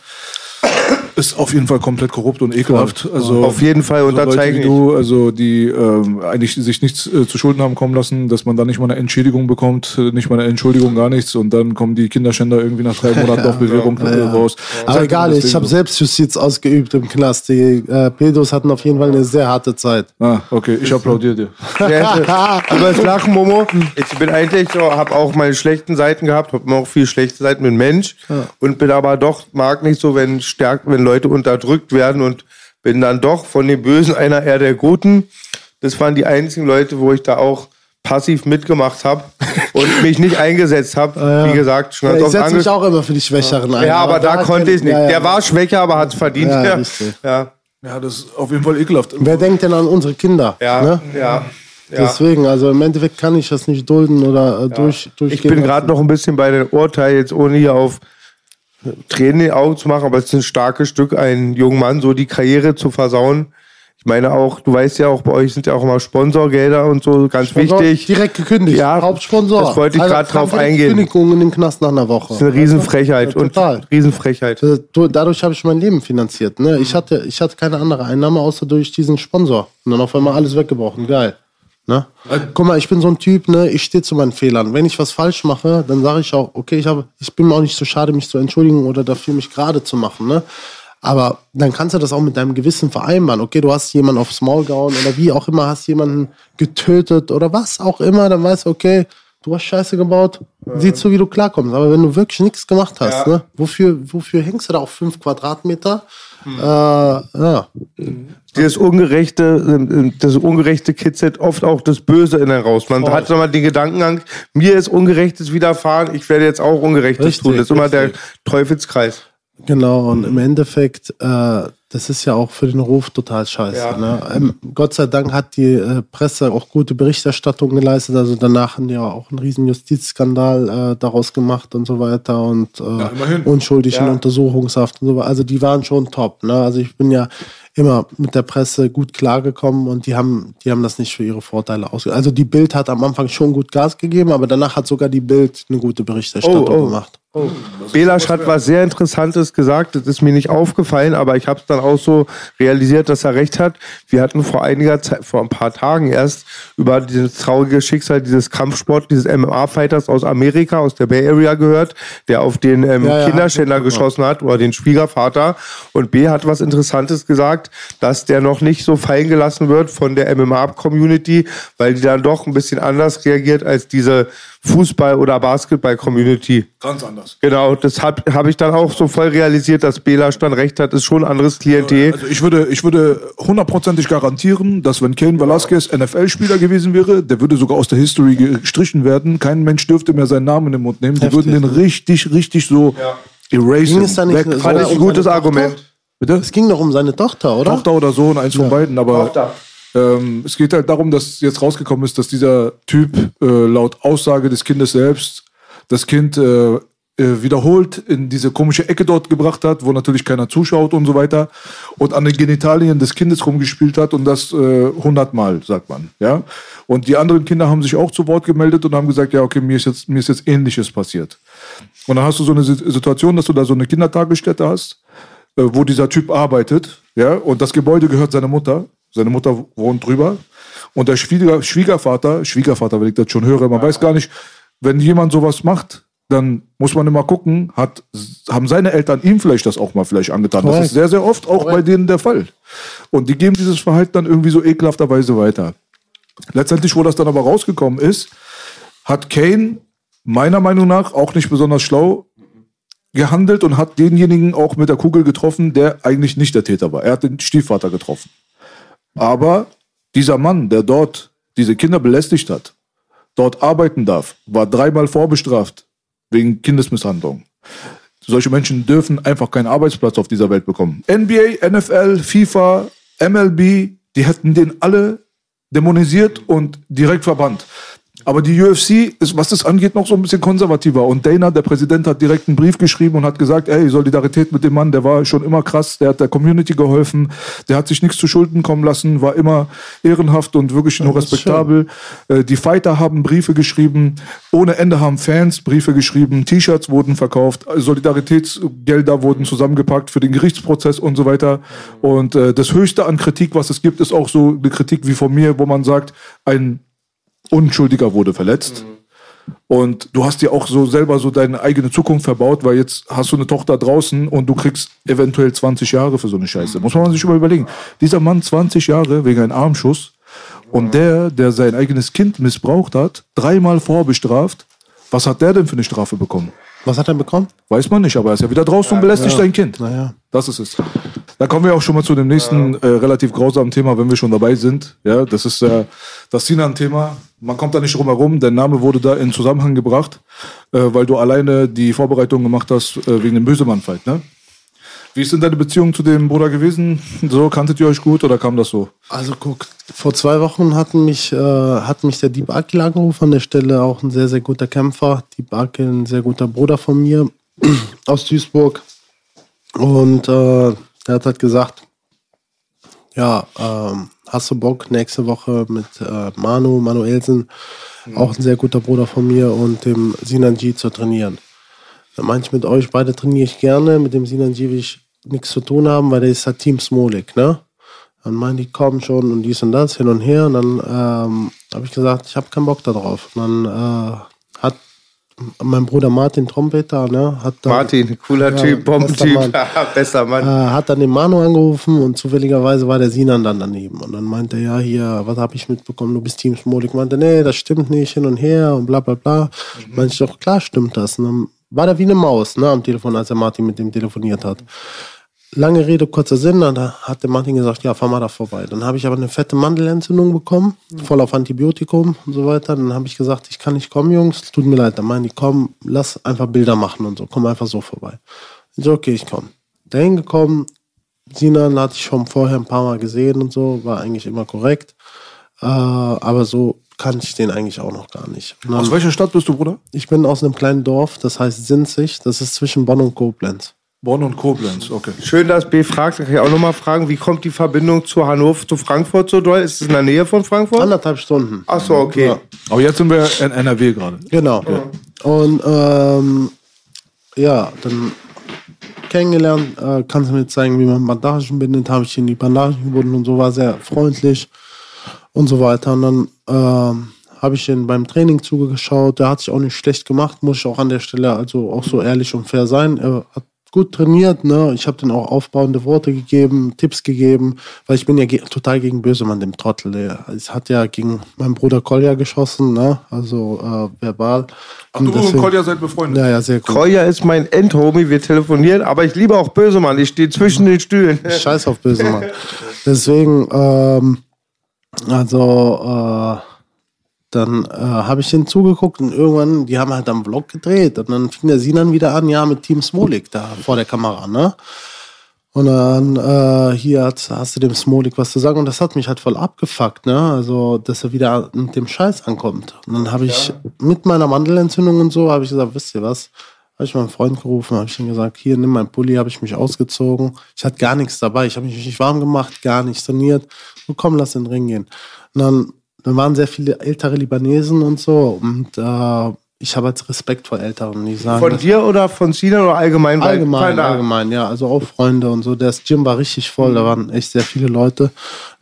ist auf jeden Fall komplett korrupt und ekelhaft. Also Auf jeden Fall so Leute unterzeichne wie ich. du, also die ähm, eigentlich sich nichts äh, zu Schulden haben kommen lassen, dass man da nicht mal eine Entschädigung bekommt, äh, nicht mal eine Entschuldigung, gar nichts und dann kommen die Kinderschänder irgendwie nach drei (laughs) Monaten auf Bewährung äh, raus. Aber Zeigt egal, ich habe so. Selbstjustiz ausgeübt im Knast. Die äh, Pedos hatten auf jeden Fall eine sehr harte Zeit. Ah, okay, ich applaudiere dir. (laughs) Du wirst (laughs) lachen, Momo. Ich bin eigentlich so, habe auch meine schlechten Seiten gehabt, habe auch viel schlechte Seiten mit Mensch und bin aber doch, mag nicht so, wenn stärk, wenn Leute unterdrückt werden und bin dann doch von den Bösen einer eher der Guten. Das waren die einzigen Leute, wo ich da auch passiv mitgemacht habe (laughs) und mich nicht eingesetzt habe. Wie gesagt, schon Ja, ganz ich oft setze mich auch immer für die Schwächeren ein. Ja, aber da konnte ich nicht. Ja, ja. Der war schwächer, aber hat es verdient. Ja, Ja, ja, Ja, das ist auf jeden Fall ekelhaft. Wer denkt denn an unsere Kinder? ja, Ne? ja. ja. Deswegen, also im Endeffekt kann ich das nicht dulden oder äh, durch, Ich durchgehen bin gerade noch ein bisschen bei den Urteilen, jetzt ohne hier auf Tränen in die Augen zu machen, aber es ist ein starkes Stück, einen jungen Mann so die Karriere zu versauen. Ich meine auch, du weißt ja auch, bei euch sind ja auch immer Sponsorgelder und so, ganz Sponsor wichtig. Direkt gekündigt. Ja, Hauptsponsor. das wollte ich grad drauf eingehen. Kündigung in den Knast nach einer Woche. Das ist eine Riesenfrechheit Ja, und total. Riesenfrechheit. Äh, du- Dadurch habe ich mein Leben finanziert. Ne? Ich, hatte, ich hatte keine andere Einnahme außer durch diesen Sponsor. Und dann auf einmal alles weggebrochen. Geil. Ne? Guck mal, ich bin so ein Typ, ne? ich stehe zu meinen Fehlern. Wenn ich was falsch mache, dann sage ich auch, okay, ich, habe, ich bin mir auch nicht so schade, mich zu entschuldigen oder dafür, mich gerade zu machen. Ne? Aber dann kannst du das auch mit deinem Gewissen vereinbaren. Okay, du hast jemanden aufs Maul gehauen oder wie auch immer, hast jemanden getötet oder was auch immer, dann weißt du, okay, du hast Scheiße gebaut, siehst so, wie du klarkommst. Aber wenn du wirklich nichts gemacht hast, ne? wofür, wofür hängst du da auf fünf Quadratmeter? Äh, ja. Dieses Ungerechte, das Ungerechte kitzelt oft auch das Böse in einen raus. Man hat nochmal den Gedankengang, mir ist Ungerechtes widerfahren, ich werde jetzt auch Ungerechtes Richtig, tun. Das ist immer der richtig. Teufelskreis. Genau, und im Endeffekt, äh, das ist ja auch für den Ruf total scheiße. Ja. Ne? Ähm, Gott sei Dank hat die äh, Presse auch gute Berichterstattung geleistet. Also danach haben die ja auch einen riesen Justizskandal äh, daraus gemacht und so weiter und äh, immerhin. unschuldig in Ja. Untersuchungshaft und so weiter. Also die waren schon top. Ne? Also ich bin ja immer mit der Presse gut klargekommen und die haben, die haben das nicht für ihre Vorteile ausge. Also die Bild hat am Anfang schon gut Gas gegeben, aber danach hat sogar die Bild eine gute Berichterstattung Oh, oh. gemacht. Belasch hat was sehr Interessantes gesagt, das ist mir nicht aufgefallen, aber ich habe es dann auch so realisiert, dass er recht hat. Wir hatten vor einiger Zeit, vor ein paar Tagen erst über dieses traurige Schicksal dieses Kampfsport, dieses MMA-Fighters aus Amerika, aus der Bay Area gehört, der auf den ähm, Ja, ja, Kinderschänder ich geschossen hat oder den Schwiegervater. Und B hat was Interessantes gesagt, dass der noch nicht so fallen gelassen wird von der MMA-Community, weil die dann doch ein bisschen anders reagiert als diese Fußball- oder Basketball-Community. Ganz anders. Genau, das habe hab ich dann auch so voll realisiert, dass Belasch dann recht hat, ist schon ein anderes Klientel. Also ich würde, ich würde hundertprozentig garantieren, dass wenn Kane Velasquez NFL-Spieler gewesen wäre, der würde sogar aus der History gestrichen werden. Kein Mensch dürfte mehr seinen Namen in den Mund nehmen. Die Heftig, würden den richtig, richtig so erasen. Ging es da nicht weg. Fand ich ein gutes Argument. Tochter? Bitte? Es ging doch um seine Tochter, oder? Tochter oder Sohn, eins von beiden. Aber ähm, es geht halt darum, dass jetzt rausgekommen ist, dass dieser Typ äh, laut Aussage des Kindes selbst das Kind äh, äh, wiederholt in diese komische Ecke dort gebracht hat, wo natürlich keiner zuschaut und so weiter und an den Genitalien des Kindes rumgespielt hat und das äh, sagt man. Ja? Und die anderen Kinder haben sich auch zu Wort gemeldet und haben gesagt, ja, okay, mir ist jetzt, mir ist jetzt Ähnliches passiert. Und dann hast du so eine Si- Situation, dass du da so eine Kindertagesstätte hast, äh, wo dieser Typ arbeitet, ja, und das Gebäude gehört seiner Mutter. Seine Mutter wohnt drüber. Und der Schwieger, Schwiegervater, Schwiegervater, wenn ich das schon höre, man weiß gar nicht, wenn jemand sowas macht, dann muss man immer gucken, hat, haben seine Eltern ihm vielleicht das auch mal vielleicht angetan. Das Korrekt. ist sehr, sehr oft auch bei denen der Fall. Und die geben dieses Verhalten dann irgendwie so ekelhafterweise weiter. Letztendlich, wo das dann aber rausgekommen ist, hat Kane meiner Meinung nach auch nicht besonders schlau gehandelt und hat denjenigen auch mit der Kugel getroffen, der eigentlich nicht der Täter war. Er hat den Stiefvater getroffen. Aber dieser Mann, der dort diese Kinder belästigt hat, dort arbeiten darf, war dreimal vorbestraft wegen Kindesmisshandlung. Solche Menschen dürfen einfach keinen Arbeitsplatz auf dieser Welt bekommen. NBA, NFL, FIFA, MLB, die hätten den alle dämonisiert und direkt verbannt. Aber die UFC ist, was das angeht, noch so ein bisschen konservativer. Und Dana, der Präsident, hat direkt einen Brief geschrieben und hat gesagt, ey, Solidarität mit dem Mann, der war schon immer krass, der hat der Community geholfen, der hat sich nichts zu Schulden kommen lassen, war immer ehrenhaft und wirklich nur respektabel. Äh, Die Fighter haben Briefe geschrieben, ohne Ende haben Fans Briefe geschrieben, T-Shirts wurden verkauft, Solidaritätsgelder wurden zusammengepackt für den Gerichtsprozess und so weiter. Und äh, das Höchste an Kritik, was es gibt, ist auch so eine Kritik wie von mir, wo man sagt, ein Unschuldiger wurde verletzt. Und du hast dir auch so selber so deine eigene Zukunft verbaut, weil jetzt hast du eine Tochter draußen und du kriegst eventuell 20 Jahre für so eine Scheiße. Muss man sich mal überlegen. Dieser Mann 20 Jahre wegen einem Armschuss und der, der sein eigenes Kind missbraucht hat, dreimal vorbestraft. Was hat der denn für eine Strafe bekommen? Was hat er bekommen? Weiß man nicht, aber er ist ja wieder draußen und belästigt sein Kind. Naja. Das ist es. Da kommen wir auch schon mal zu dem nächsten äh, relativ grausamen Thema, wenn wir schon dabei sind. Ja, das ist äh, das Sinan-Thema. Man kommt da nicht drum herum. Der Name wurde da in Zusammenhang gebracht, äh, weil du alleine die Vorbereitung gemacht hast äh, wegen dem Bösemann-Fight, ne? Wie ist denn deine Beziehung zu dem Bruder gewesen? So, kanntet ihr euch gut oder kam das so? Also guck, vor zwei Wochen hatten mich, äh, hat mich der Dieb Akil angerufen, an der Stelle auch ein sehr, sehr guter Kämpfer. Dieb Akil, ein sehr guter Bruder von mir (clears throat) aus Duisburg. Und äh, er hat halt gesagt, ja, ähm, hast du Bock nächste Woche mit äh, Manu, Manuelsen, auch ein sehr guter Bruder von mir und dem Sinan G zu trainieren. Ich mit euch beide trainiere ich gerne, mit dem Sinan G will ich nichts zu tun haben, weil der ist halt Team Smolik, ne? Dann meinen die, kommen schon und dies und das, hin und her. Und dann ähm, habe ich gesagt, ich habe keinen Bock darauf. Und dann äh, hat mein Bruder Martin Trompeter, ne, hat dann, Martin, cooler Ja, Typ, Bombentyp, bester Mann. (laughs) bester Mann. äh, hat dann den Manu angerufen und zufälligerweise war der Sinan dann daneben. Und dann meinte er, ja, hier, was habe ich mitbekommen, du bist Team Smolik. Meinte, nee, das stimmt nicht, hin und her und bla bla bla. Meinte ich doch, klar stimmt das. Und dann war der wie eine Maus, ne, am Telefon, als der Martin mit dem telefoniert hat. Lange Rede, kurzer Sinn, dann hat der Martin gesagt, ja, fahr mal da vorbei. Dann habe ich aber eine fette Mandelentzündung bekommen, voll auf Antibiotikum und so weiter. Dann habe ich gesagt, ich kann nicht kommen, Jungs, tut mir leid. Dann meinen die, komm, lass einfach Bilder machen und so, komm einfach so vorbei. Ich so, okay, ich komme. Dahin gekommen, Sinan hatte ich schon vorher ein paar Mal gesehen und so, war eigentlich immer korrekt. Äh, aber so kannte ich den eigentlich auch noch gar nicht. Dann, Aus welcher Stadt bist du, Bruder? ich bin aus einem kleinen Dorf, das heißt Sinzig, das ist zwischen Bonn und Koblenz. Bonn und Koblenz, okay. Schön, dass B fragt. Da kann ich auch nochmal fragen, wie kommt die Verbindung zu Hannover, zu Frankfurt so doll? Ist es in der Nähe von Frankfurt? Anderthalb Stunden. Ach so, okay. Ja. Aber jetzt sind wir in NRW gerade. Genau. Und ähm, ja, dann kennengelernt, äh, kannst du mir zeigen, wie man Bandagen bindet, habe ich in die Bandagen gebunden und so, war sehr freundlich und so weiter. Und dann ähm, habe ich ihn beim Training zugeschaut, der hat sich auch nicht schlecht gemacht, muss ich auch an der Stelle also auch so ehrlich und fair sein. Er hat gut trainiert, ne? Ich habe dann auch aufbauende Worte gegeben, Tipps gegeben, weil ich bin ja ge total gegen Bösemann, dem Trottel. Der es hat ja gegen meinen Bruder Kolja geschossen, ne? Also äh, verbal. Ach, du und Kolja seid befreundet? Ja, ja, sehr gut. Kolja ist mein Endhomie, wir telefonieren, aber ich liebe auch Bösemann. Ich stehe zwischen den Stühlen. Scheiß auf Bösemann. Deswegen, ähm, also, äh, dann äh, habe ich den zugeguckt und irgendwann, die haben halt am Vlog gedreht und dann fing der Sinan wieder an, ja, mit Team Smolik da vor der Kamera, ne? Und dann, äh, hier hat, hast du dem Smolik was zu sagen und das hat mich halt voll abgefuckt, ne? Also, dass er wieder mit dem Scheiß ankommt. Und dann habe ich mit meiner Mandelentzündung und so, habe ich gesagt, wisst ihr was? Habe ich meinen Freund gerufen, habe ich ihm gesagt, hier, nimm meinen Pulli, habe ich mich ausgezogen. Ich hatte gar nichts dabei, ich habe mich nicht warm gemacht, gar nicht saniert. Komm, lass in den Ring gehen. Und dann, dann waren sehr viele ältere Libanesen und so und äh, ich habe jetzt Respekt vor Älteren, die sagen, Von dir oder von Sinan oder allgemein? Allgemein, allgemein, ja. Also auch Freunde und so. Das Gym war richtig voll, da waren echt sehr viele Leute.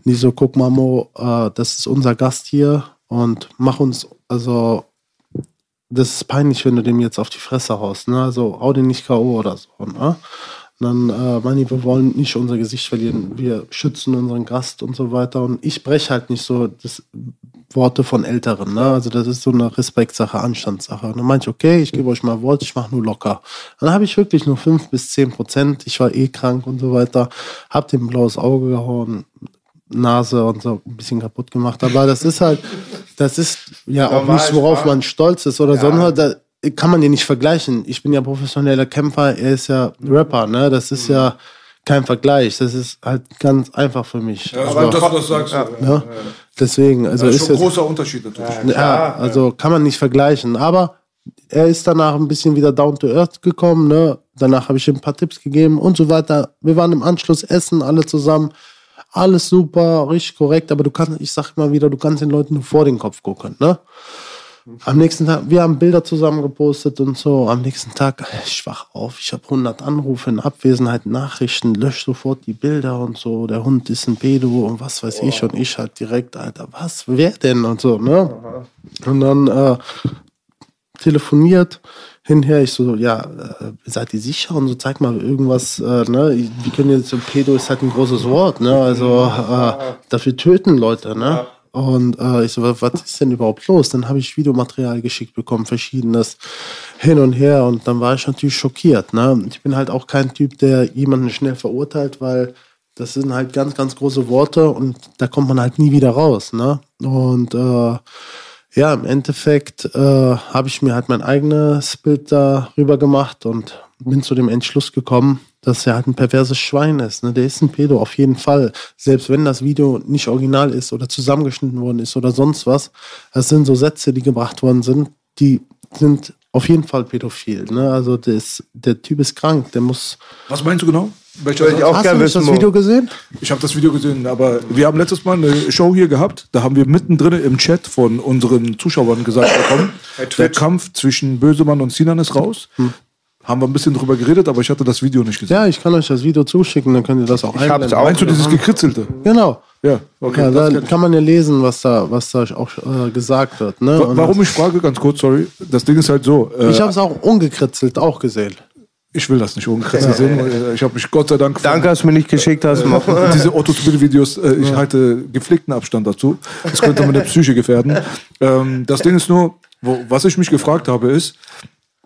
Die so, guck mal, Mo, äh, das ist unser Gast hier und mach uns, also, das ist peinlich, wenn du dem jetzt auf die Fresse haust, ne? Also, hau den nicht K.O. oder so, ne? Dann, äh, Manni, wir wollen nicht unser Gesicht verlieren. Wir schützen unseren Gast und so weiter. Und ich spreche halt nicht so das Worte von Älteren. Ne? Also das ist so eine Respektsache, Anstandssache. Und dann meinte ich, okay, ich gebe euch mal Wort, ich mache nur locker. Dann habe ich wirklich nur fünf bis zehn Prozent. Ich war eh krank und so weiter. Hab dem blaues Auge gehauen, Nase und so ein bisschen kaputt gemacht. Aber das ist halt, das ist ja auch nicht, worauf man stolz ist oder sondern da kann man den nicht vergleichen. Ich bin ja professioneller Kämpfer, er ist ja Rapper, ne? Das ist ja kein Vergleich. Das ist halt ganz einfach für mich. Ja, Also, aber dass du das sagst, ja. ne? Deswegen, also Das ist ist schon ein großer Unterschied natürlich. ja, also kann man nicht vergleichen. Aber er ist danach ein bisschen wieder down to earth gekommen. Ne? Danach habe ich ihm ein paar Tipps gegeben und so weiter. Wir waren im Anschluss essen, alle zusammen. Alles super, richtig korrekt. Aber du kannst, ich sag immer wieder, du kannst den Leuten nur vor den Kopf gucken. Ne? Am nächsten Tag, wir haben Bilder zusammen gepostet und so. Am nächsten Tag, ich wach auf, ich habe 100 Anrufe in Abwesenheit, Nachrichten, lösch sofort die Bilder und so. Der Hund ist ein Pedo und was weiß ich. Und ich halt direkt, Alter, was, wer denn und so, ne? Und dann äh, telefoniert hinher. Ich so, ja, äh, seid ihr sicher? Und so, zeig mal irgendwas, äh, ne? Wir können jetzt, so, Pedo ist halt ein großes Wort, ne? Also, äh, dafür töten Leute, ne? Und äh, ich so, was ist denn überhaupt los? Dann habe ich Videomaterial geschickt bekommen, verschiedenes hin und her. Und dann war ich natürlich schockiert, ne? Ich bin halt auch kein Typ, der jemanden schnell verurteilt, weil das sind halt ganz, ganz große Worte und da kommt man halt nie wieder raus, ne? Und äh, ja, im Endeffekt äh, habe ich mir halt mein eigenes Bild darüber gemacht und bin zu dem Entschluss gekommen, dass er halt ein perverses Schwein ist. Ne? Der ist ein Pedo, auf jeden Fall. Selbst wenn das Video nicht original ist oder zusammengeschnitten worden ist oder sonst was. Das sind so Sätze, die gebracht worden sind, die sind auf jeden Fall pädophil. Ne? Also der, ist, der Typ ist krank, der muss... Was meinst du genau? Soll ich auch Hast du gerne wissen, das. Video gesehen? Ich habe das Video gesehen, aber wir haben letztes Mal eine Show hier gehabt. Da haben wir mittendrin im Chat von unseren Zuschauern gesagt (coughs) bekommen, der Kampf zwischen Bösemann und Sinan ist raus. Haben wir ein bisschen drüber geredet, aber ich hatte das Video nicht gesehen. Ja, ich kann euch das Video zuschicken, dann könnt ihr das auch Ich hab's einblenden. auch. Meinst du dieses gekritzelte? Genau. Ja, okay. Ja, da kann man ja lesen, was da, was da auch äh, gesagt wird. Ne? Wa- Warum ich frage, ganz kurz, sorry. Das Ding ist halt so. Äh, Ich habe es auch ungekritzelt auch gesehen. ich will das nicht ungekritzelt sehen. Ich habe mich Gott sei Dank Danke, dass du mir nicht geschickt hast. Mo. (laughs) diese Otto-Videos, äh, ich halte gepflegten Abstand dazu. Das könnte meine Psyche gefährden. Ähm, das Ding ist nur, wo, was ich mich gefragt habe, ist,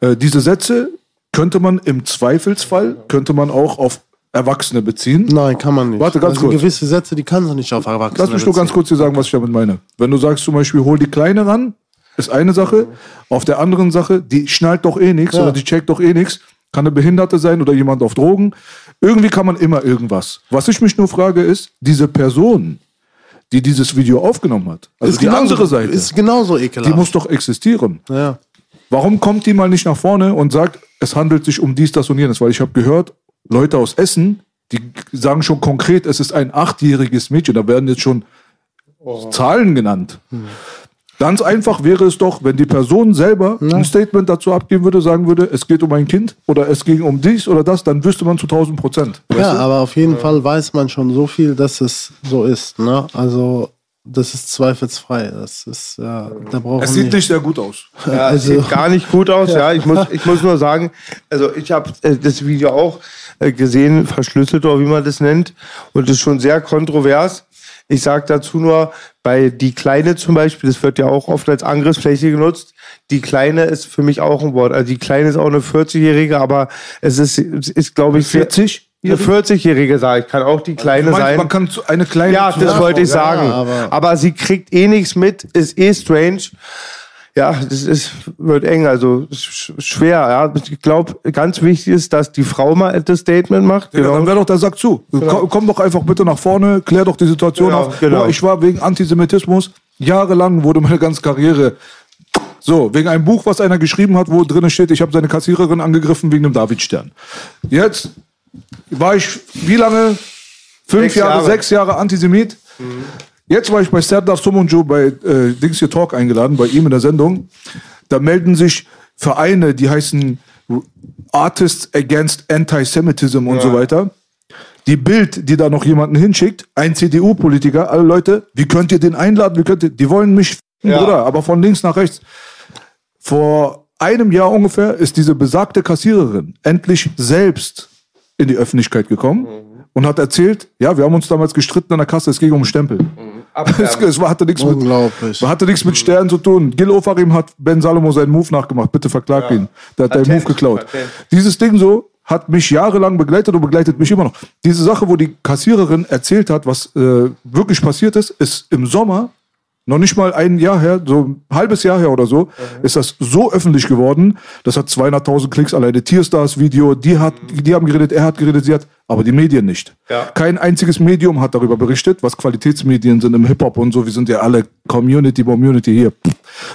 äh, diese Sätze könnte man im Zweifelsfall, könnte man auch auf Erwachsene beziehen. Nein, kann man nicht. Warte, ganz also kurz. gewisse Sätze, die kannst du nicht auf Erwachsene Lass mich nur ganz beziehen. kurz dir sagen, was ich damit meine. Wenn du sagst zum Beispiel, hol die Kleine ran, ist eine Sache. Auf der anderen Sache, die schnallt doch eh nichts Ja. oder die checkt doch eh nichts. kann eine Behinderte sein oder jemand auf Drogen. Irgendwie kann man immer irgendwas. Was ich mich nur frage ist, diese Person, die dieses Video aufgenommen hat, also Ist die genauso- andere Seite, Ist genauso ekelhaft. die muss doch existieren. ja. Warum kommt die mal nicht nach vorne und sagt, es handelt sich um dies, das und jenes? Weil ich habe gehört, Leute aus Essen, die sagen schon konkret, es ist ein achtjähriges Mädchen. Da werden jetzt schon Zahlen genannt. Ganz einfach wäre es doch, wenn die Person selber ein Statement dazu abgeben würde, sagen würde, es geht um ein Kind oder es ging um dies oder das, dann wüsste man zu 1000 Prozent. Ja, aber auf jeden Fall weiß man schon so viel, dass es so ist. Ne? Also, das ist zweifelsfrei. Das ist, ja, da brauchen Es sieht nicht sehr gut aus. Ja, es sieht gar nicht gut aus. Ja, ich muss, (laughs) ich muss nur sagen, also ich habe äh, das Video auch äh, gesehen, verschlüsselt oder wie man das nennt, und das ist schon sehr kontrovers. Ich sage dazu nur, bei die Kleine zum Beispiel, das wird ja auch oft als Angriffsfläche genutzt. Die Kleine ist für mich auch ein Wort. Also die Kleine ist auch eine 40-Jährige, aber es ist, es ist glaube ich, 40? Eine 40-Jährige, sage ich. Kann auch die Kleine Meinst, sein. man kann eine kleine Ja, das wollte ich ja, sagen. aber- aber, sie kriegt eh nichts mit, ist eh strange. Ja, das ist, wird eng, also schwer. Ja. Ich glaube, ganz wichtig ist, dass die Frau mal das Statement macht. Ja, dann wäre doch der Sack zu. Komm, komm doch einfach bitte nach vorne, klär doch die Situation Genau, auf. genau. Boah, ich war wegen Antisemitismus, jahrelang wurde meine ganze Karriere. So, wegen einem Buch, was einer geschrieben hat, wo drinnen steht, ich habe seine Kassiererin angegriffen wegen dem Davidstern. Jetzt war ich, wie lange? Fünf Sechs Jahre, Jahre. sechs Jahre Antisemit. Jetzt war ich bei Serdar Somunju bei äh, Dings hier Talk eingeladen, bei ihm in der Sendung. Da melden sich Vereine, die heißen Artists Against Antisemitism und so weiter. Die Bild, die da noch jemanden hinschickt, ein CDU-Politiker, alle Leute, wie könnt ihr den einladen? Wie könnt ihr, die wollen mich, Ja. Bruder, aber von links nach rechts. Vor einem Jahr ungefähr ist diese besagte Kassiererin endlich selbst in die Öffentlichkeit gekommen und hat erzählt, ja, wir haben uns damals gestritten an der Kasse, es ging um Stempel. (laughs) Es, es hatte nichts mit, hatte nichts mit Sternen zu tun. Gil Ofarim hat Ben Salomo seinen Move nachgemacht. Bitte verklagt ihn. Der hat deinen Move geklaut. Patent. Dieses Ding so hat mich jahrelang begleitet und begleitet mich immer noch. Diese Sache, wo die Kassiererin erzählt hat, was äh, wirklich passiert ist, ist im Sommer, noch nicht mal ein Jahr her, so ein halbes Jahr her oder so, ist das so öffentlich geworden. Das hat 200.000 Klicks alleine. Tierstars Video, die hat, die haben geredet, er hat geredet, sie hat, aber die Medien nicht. Ja. Kein einziges Medium hat darüber berichtet, was Qualitätsmedien sind im Hip-Hop und so. Wir sind ja alle Community, Community hier.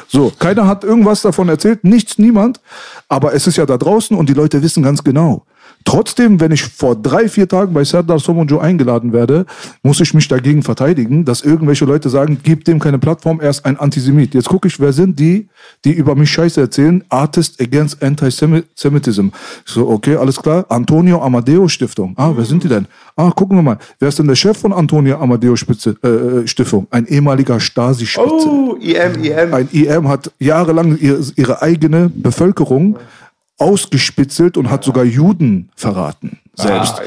So, keiner hat irgendwas davon erzählt, nichts, niemand. Aber es ist ja da draußen und die Leute wissen ganz genau. Trotzdem, wenn ich vor drei, vier Tagen bei Serdar Somunjo eingeladen werde, muss ich mich dagegen verteidigen, dass irgendwelche Leute sagen, gib dem keine Plattform, er ist ein Antisemit. Jetzt gucke ich, wer sind die, die über mich Scheiße erzählen? Artist Against Antisemitism. So, okay, alles klar. Antonio Amadeo Stiftung. Ah, wer sind die denn? Ah, gucken wir mal. Wer ist denn der Chef von Antonio Amadeo Spitze, äh, Stiftung? Ein ehemaliger Stasi-Spitze. Oh, IM, IM. Ein IM hat jahrelang ihre eigene Bevölkerung ausgespitzelt und hat sogar Juden verraten. Selbst.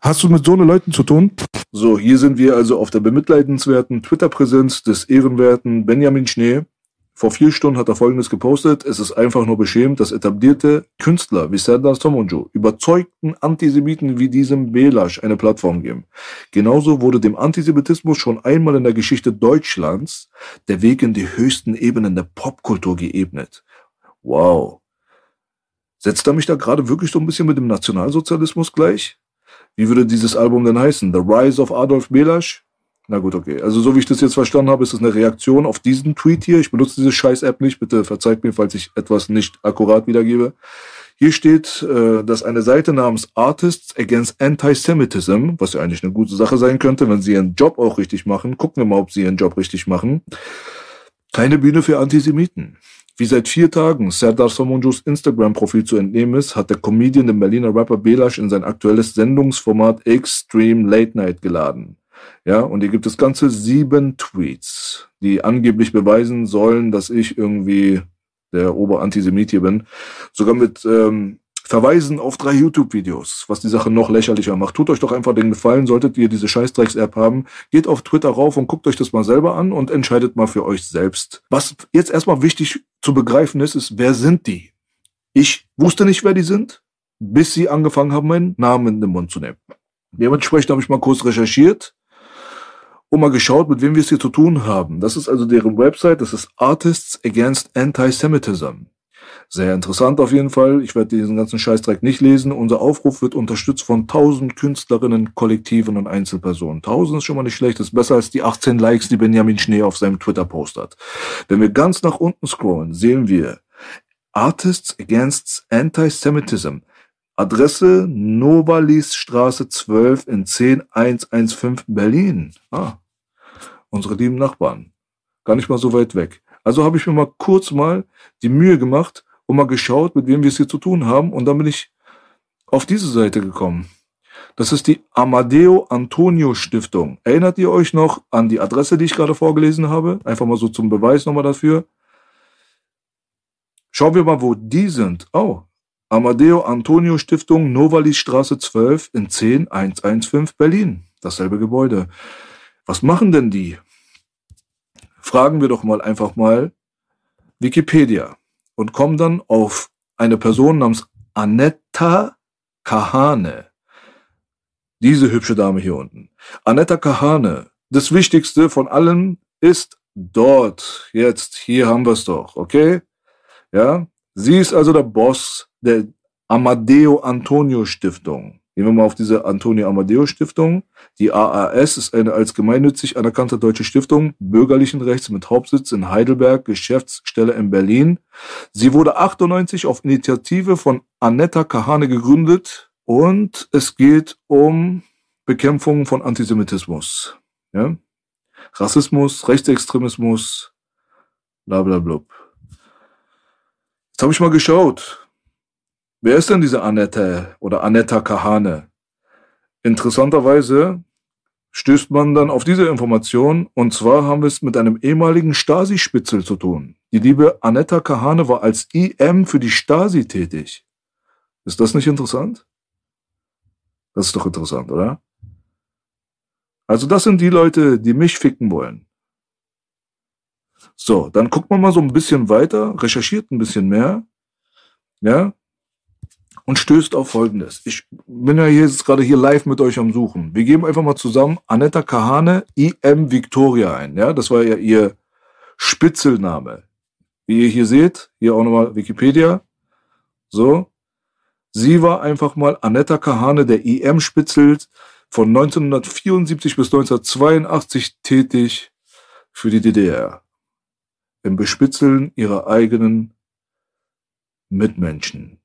Hast du mit so ne Leuten zu tun? So, hier sind wir also auf der bemitleidenswerten Twitter-Präsenz des ehrenwerten Benjamin Schnee. Vor vier Stunden hat er Folgendes gepostet. Es ist einfach nur beschämt, dass etablierte Künstler wie Serdar Somuncu überzeugten Antisemiten wie diesem Belasch eine Plattform geben. Genauso wurde dem Antisemitismus schon einmal in der Geschichte Deutschlands der Weg in die höchsten Ebenen der Popkultur geebnet. Wow. Setzt er mich da gerade wirklich so ein bisschen mit dem Nationalsozialismus gleich? Wie würde dieses Album denn heißen? The Rise of Adolf Belasch? Na gut, okay. Also so wie ich das jetzt verstanden habe, ist es eine Reaktion auf diesen Tweet hier. Ich benutze diese Scheiß-App nicht. Bitte verzeiht mir, falls ich etwas nicht akkurat wiedergebe. Hier steht, äh, dass eine Seite namens Artists Against Antisemitism, was ja eigentlich eine gute Sache sein könnte, wenn sie ihren Job auch richtig machen. Gucken wir mal, ob sie ihren Job richtig machen. Keine Bühne für Antisemiten. Wie seit vier Tagen Serdar Somunjus Instagram-Profil zu entnehmen ist, hat der Comedian den Berliner Rapper Belasch in sein aktuelles Sendungsformat Extreme Late Night geladen. Ja, und hier gibt es ganze sieben Tweets, die angeblich beweisen sollen, dass ich irgendwie der Oberantisemit hier bin. Sogar mit ähm, Verweisen auf drei YouTube-Videos, was die Sache noch lächerlicher macht. Tut euch doch einfach den Gefallen, solltet ihr diese Scheißdrecks-App haben, geht auf Twitter rauf und guckt euch das mal selber an und entscheidet mal für euch selbst. Was jetzt erstmal wichtig zu begreifen ist, ist, wer sind die? Ich wusste nicht, wer die sind, bis sie angefangen haben, meinen Namen in den Mund zu nehmen. Dementsprechend habe ich mal kurz recherchiert und mal geschaut, mit wem wir es hier zu tun haben. Das ist also deren Website, das ist Artists Against Antisemitism. Sehr interessant auf jeden Fall. Ich werde diesen ganzen Scheißdreck nicht lesen. Unser Aufruf wird unterstützt von 1000 Künstlerinnen, Kollektiven und Einzelpersonen. 1000 ist schon mal nicht schlecht. Das ist besser als die 18 Likes, die Benjamin Schnee auf seinem Twitter-Post hat. Wenn wir ganz nach unten scrollen, sehen wir Artists Against Antisemitism. Adresse Novalis-Straße 12 in 10115 Berlin. Ah, unsere lieben Nachbarn. Gar nicht mal so weit weg. Also habe ich mir mal kurz mal die Mühe gemacht und mal geschaut, mit wem wir es hier zu tun haben. Und dann bin ich auf diese Seite gekommen. Das ist die Amadeo Antonio Stiftung. Erinnert ihr euch noch an die Adresse, die ich gerade vorgelesen habe? Einfach mal so zum Beweis nochmal dafür. Schauen wir mal, wo die sind. Oh, Amadeo Antonio Stiftung, Novalis Straße 12 in 10115 Berlin. Dasselbe Gebäude. Was machen denn die? Fragen wir doch mal einfach mal Wikipedia und kommen dann auf eine Person namens Anetta Kahane. Diese hübsche Dame hier unten. Anetta Kahane. Das Wichtigste von allem ist dort. Jetzt, hier haben wir es doch, okay? Ja, sie ist also der Boss der Amadeo Antonio Stiftung. Gehen wir mal auf diese Antonio Amadeo Stiftung. Die AAS ist eine als gemeinnützig anerkannte deutsche Stiftung bürgerlichen Rechts mit Hauptsitz in Heidelberg, Geschäftsstelle in Berlin. Sie wurde 98 auf Initiative von Annetta Kahane gegründet und es geht um Bekämpfung von Antisemitismus, ja? Rassismus, Rechtsextremismus, bla bla bla. Jetzt habe ich mal geschaut, Wer ist denn diese Annette oder Annetta Kahane? Interessanterweise stößt man dann auf diese Information und zwar haben wir es mit einem ehemaligen Stasi-Spitzel zu tun. Die liebe Annetta Kahane war als IM für die Stasi tätig. Ist das nicht interessant? Das ist doch interessant, oder? Also das sind die Leute, die mich ficken wollen. So, dann guckt man mal so ein bisschen weiter, recherchiert ein bisschen mehr. Ja, und stößt auf Folgendes. Ich bin ja jetzt gerade hier live mit euch am Suchen. Wir geben einfach mal zusammen Anetta Kahane IM Victoria ein. Ja, das war ja ihr Spitzelname. Wie ihr hier seht, hier auch nochmal Wikipedia. So. Sie war einfach mal Anetta Kahane, der IM-Spitzel von 1974 bis 1982 tätig für die DDR. Im Bespitzeln ihrer eigenen Mitmenschen.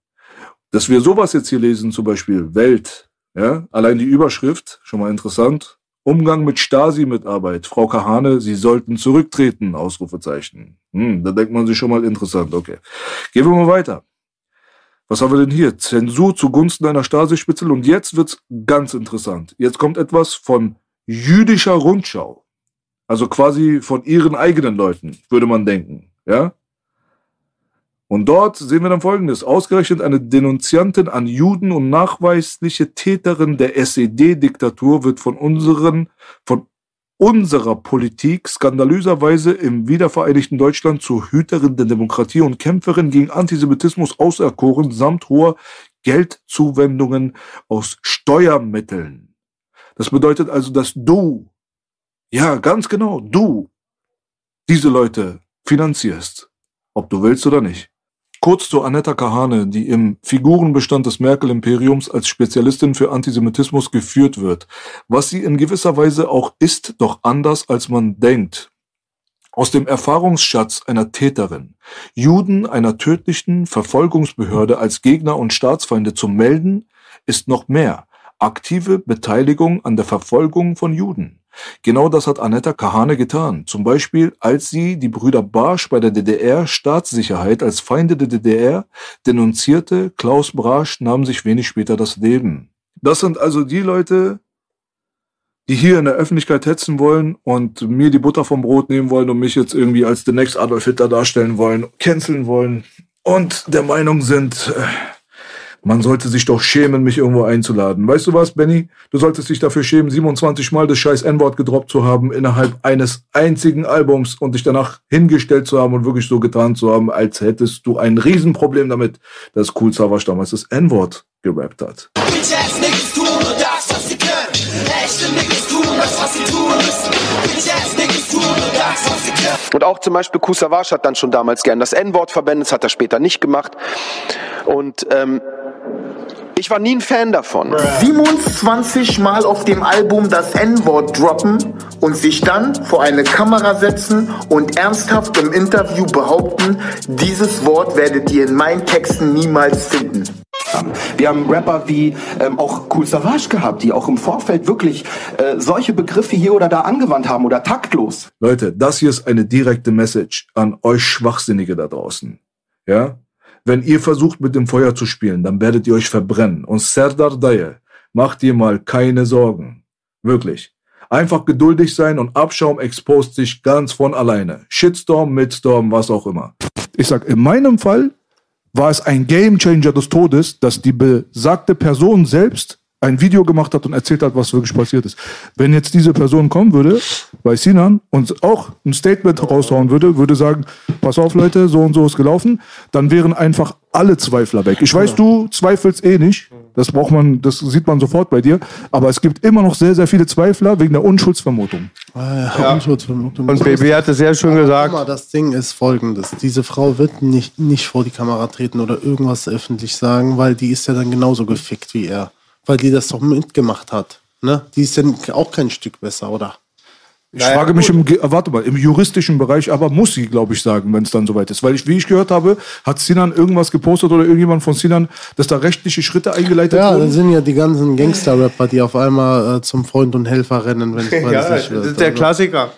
Dass wir sowas jetzt hier lesen, zum Beispiel Welt, ja, allein die Überschrift, schon mal interessant. Umgang mit Stasi-Mitarbeit. Frau Kahane, Sie sollten zurücktreten, Ausrufezeichen. Hm, da denkt man sich schon mal interessant, okay. Gehen wir mal weiter. Was haben wir denn hier? Zensur zugunsten einer Stasi-Spitzel. Und jetzt wird's ganz interessant. Jetzt kommt etwas von jüdischer Rundschau. Also quasi von ihren eigenen Leuten, würde man denken. Ja? Und dort sehen wir dann Folgendes. Ausgerechnet eine Denunziantin an Juden und nachweisliche Täterin der SED-Diktatur wird von unseren, von unserer Politik skandalöserweise im wiedervereinigten Deutschland zur Hüterin der Demokratie und Kämpferin gegen Antisemitismus auserkoren, samt hoher Geldzuwendungen aus Steuermitteln. Das bedeutet also, dass du, ja, ganz genau, du diese Leute finanzierst, ob du willst oder nicht. Kurz zu Annetta Kahane, die im Figurenbestand des Merkel-Imperiums als Spezialistin für Antisemitismus geführt wird. Was sie in gewisser Weise auch ist, doch anders als man denkt. Aus dem Erfahrungsschatz einer Täterin, Juden einer tödlichen Verfolgungsbehörde als Gegner und Staatsfeinde zu melden, ist noch mehr aktive Beteiligung an der Verfolgung von Juden. Genau das hat Annetta Kahane getan. Zum Beispiel, als sie die Brüder Barsch bei der DDR-Staatssicherheit als Feinde der DDR denunzierte. Klaus Brasch nahm sich wenig später das Leben. Das sind also die Leute, die hier in der Öffentlichkeit hetzen wollen und mir die Butter vom Brot nehmen wollen und mich jetzt irgendwie als the next Adolf Hitler darstellen wollen, canceln wollen und der Meinung sind, äh, man sollte sich doch schämen, mich irgendwo einzuladen. Weißt du was, Benny? Du solltest dich dafür schämen, 27 Mal das scheiß N-Wort gedroppt zu haben innerhalb eines einzigen Albums und dich danach hingestellt zu haben und wirklich so getan zu haben, als hättest du ein Riesenproblem damit, dass Cool Savage damals das N-Wort gerappt hat. Bitch-ass-Niggas auch zum Beispiel Kusavage hat dann schon damals gern das N-Wort verwendet, das hat er später nicht gemacht. Und ähm, ich war nie ein Fan davon. 27 Mal auf dem Album das N-Wort droppen und sich dann vor eine Kamera setzen und ernsthaft im Interview behaupten, dieses Wort werdet ihr in meinen Texten niemals finden. Wir haben Rapper wie ähm, auch Cool Savage gehabt, die auch im Vorfeld wirklich äh, solche Begriffe hier oder da angewandt haben oder taktlos. Leute, das hier ist eine direkte Message an euch Schwachsinnige da draußen. Ja? Wenn ihr versucht mit dem Feuer zu spielen, dann werdet ihr euch verbrennen. Und Serdar Daye, macht dir mal keine Sorgen. Wirklich. Einfach geduldig sein und Abschaum expost sich ganz von alleine. Shitstorm, Midstorm, was auch immer. Ich sag, in meinem Fall war es ein Gamechanger des Todes, dass die besagte Person selbst ein Video gemacht hat und erzählt hat, was wirklich passiert ist. Wenn jetzt diese Person kommen würde, bei Sinan, und auch ein Statement raushauen würde, würde sagen, pass auf Leute, so und so ist gelaufen, dann wären einfach alle Zweifler weg. Ich weiß, du zweifelst eh nicht. Das braucht man, das sieht man sofort bei dir. Aber es gibt immer noch sehr, sehr viele Zweifler wegen der Unschuldsvermutung. Ah, ja, Unschuldsvermutung. Und Baby hat es sehr schön gesagt. Guck mal, das Ding ist folgendes. Diese Frau wird nicht, nicht vor die Kamera treten oder irgendwas öffentlich sagen, weil die ist ja dann genauso gefickt wie er. Weil die das doch mitgemacht hat. Ne? Die ist dann auch kein Stück besser, oder? Ich frage mich im, Ge- äh, warte mal, im juristischen Bereich, aber muss sie, glaube ich, sagen, wenn es dann soweit ist. Weil ich, wie ich gehört habe, hat Sinan irgendwas gepostet oder irgendjemand von Sinan, dass da rechtliche Schritte eingeleitet Ja, dann wurden. sind ja die ganzen Gangster-Rapper, die auf einmal äh, zum Freund und Helfer rennen, wenn es Ja, das wird. ist der Also, Klassiker.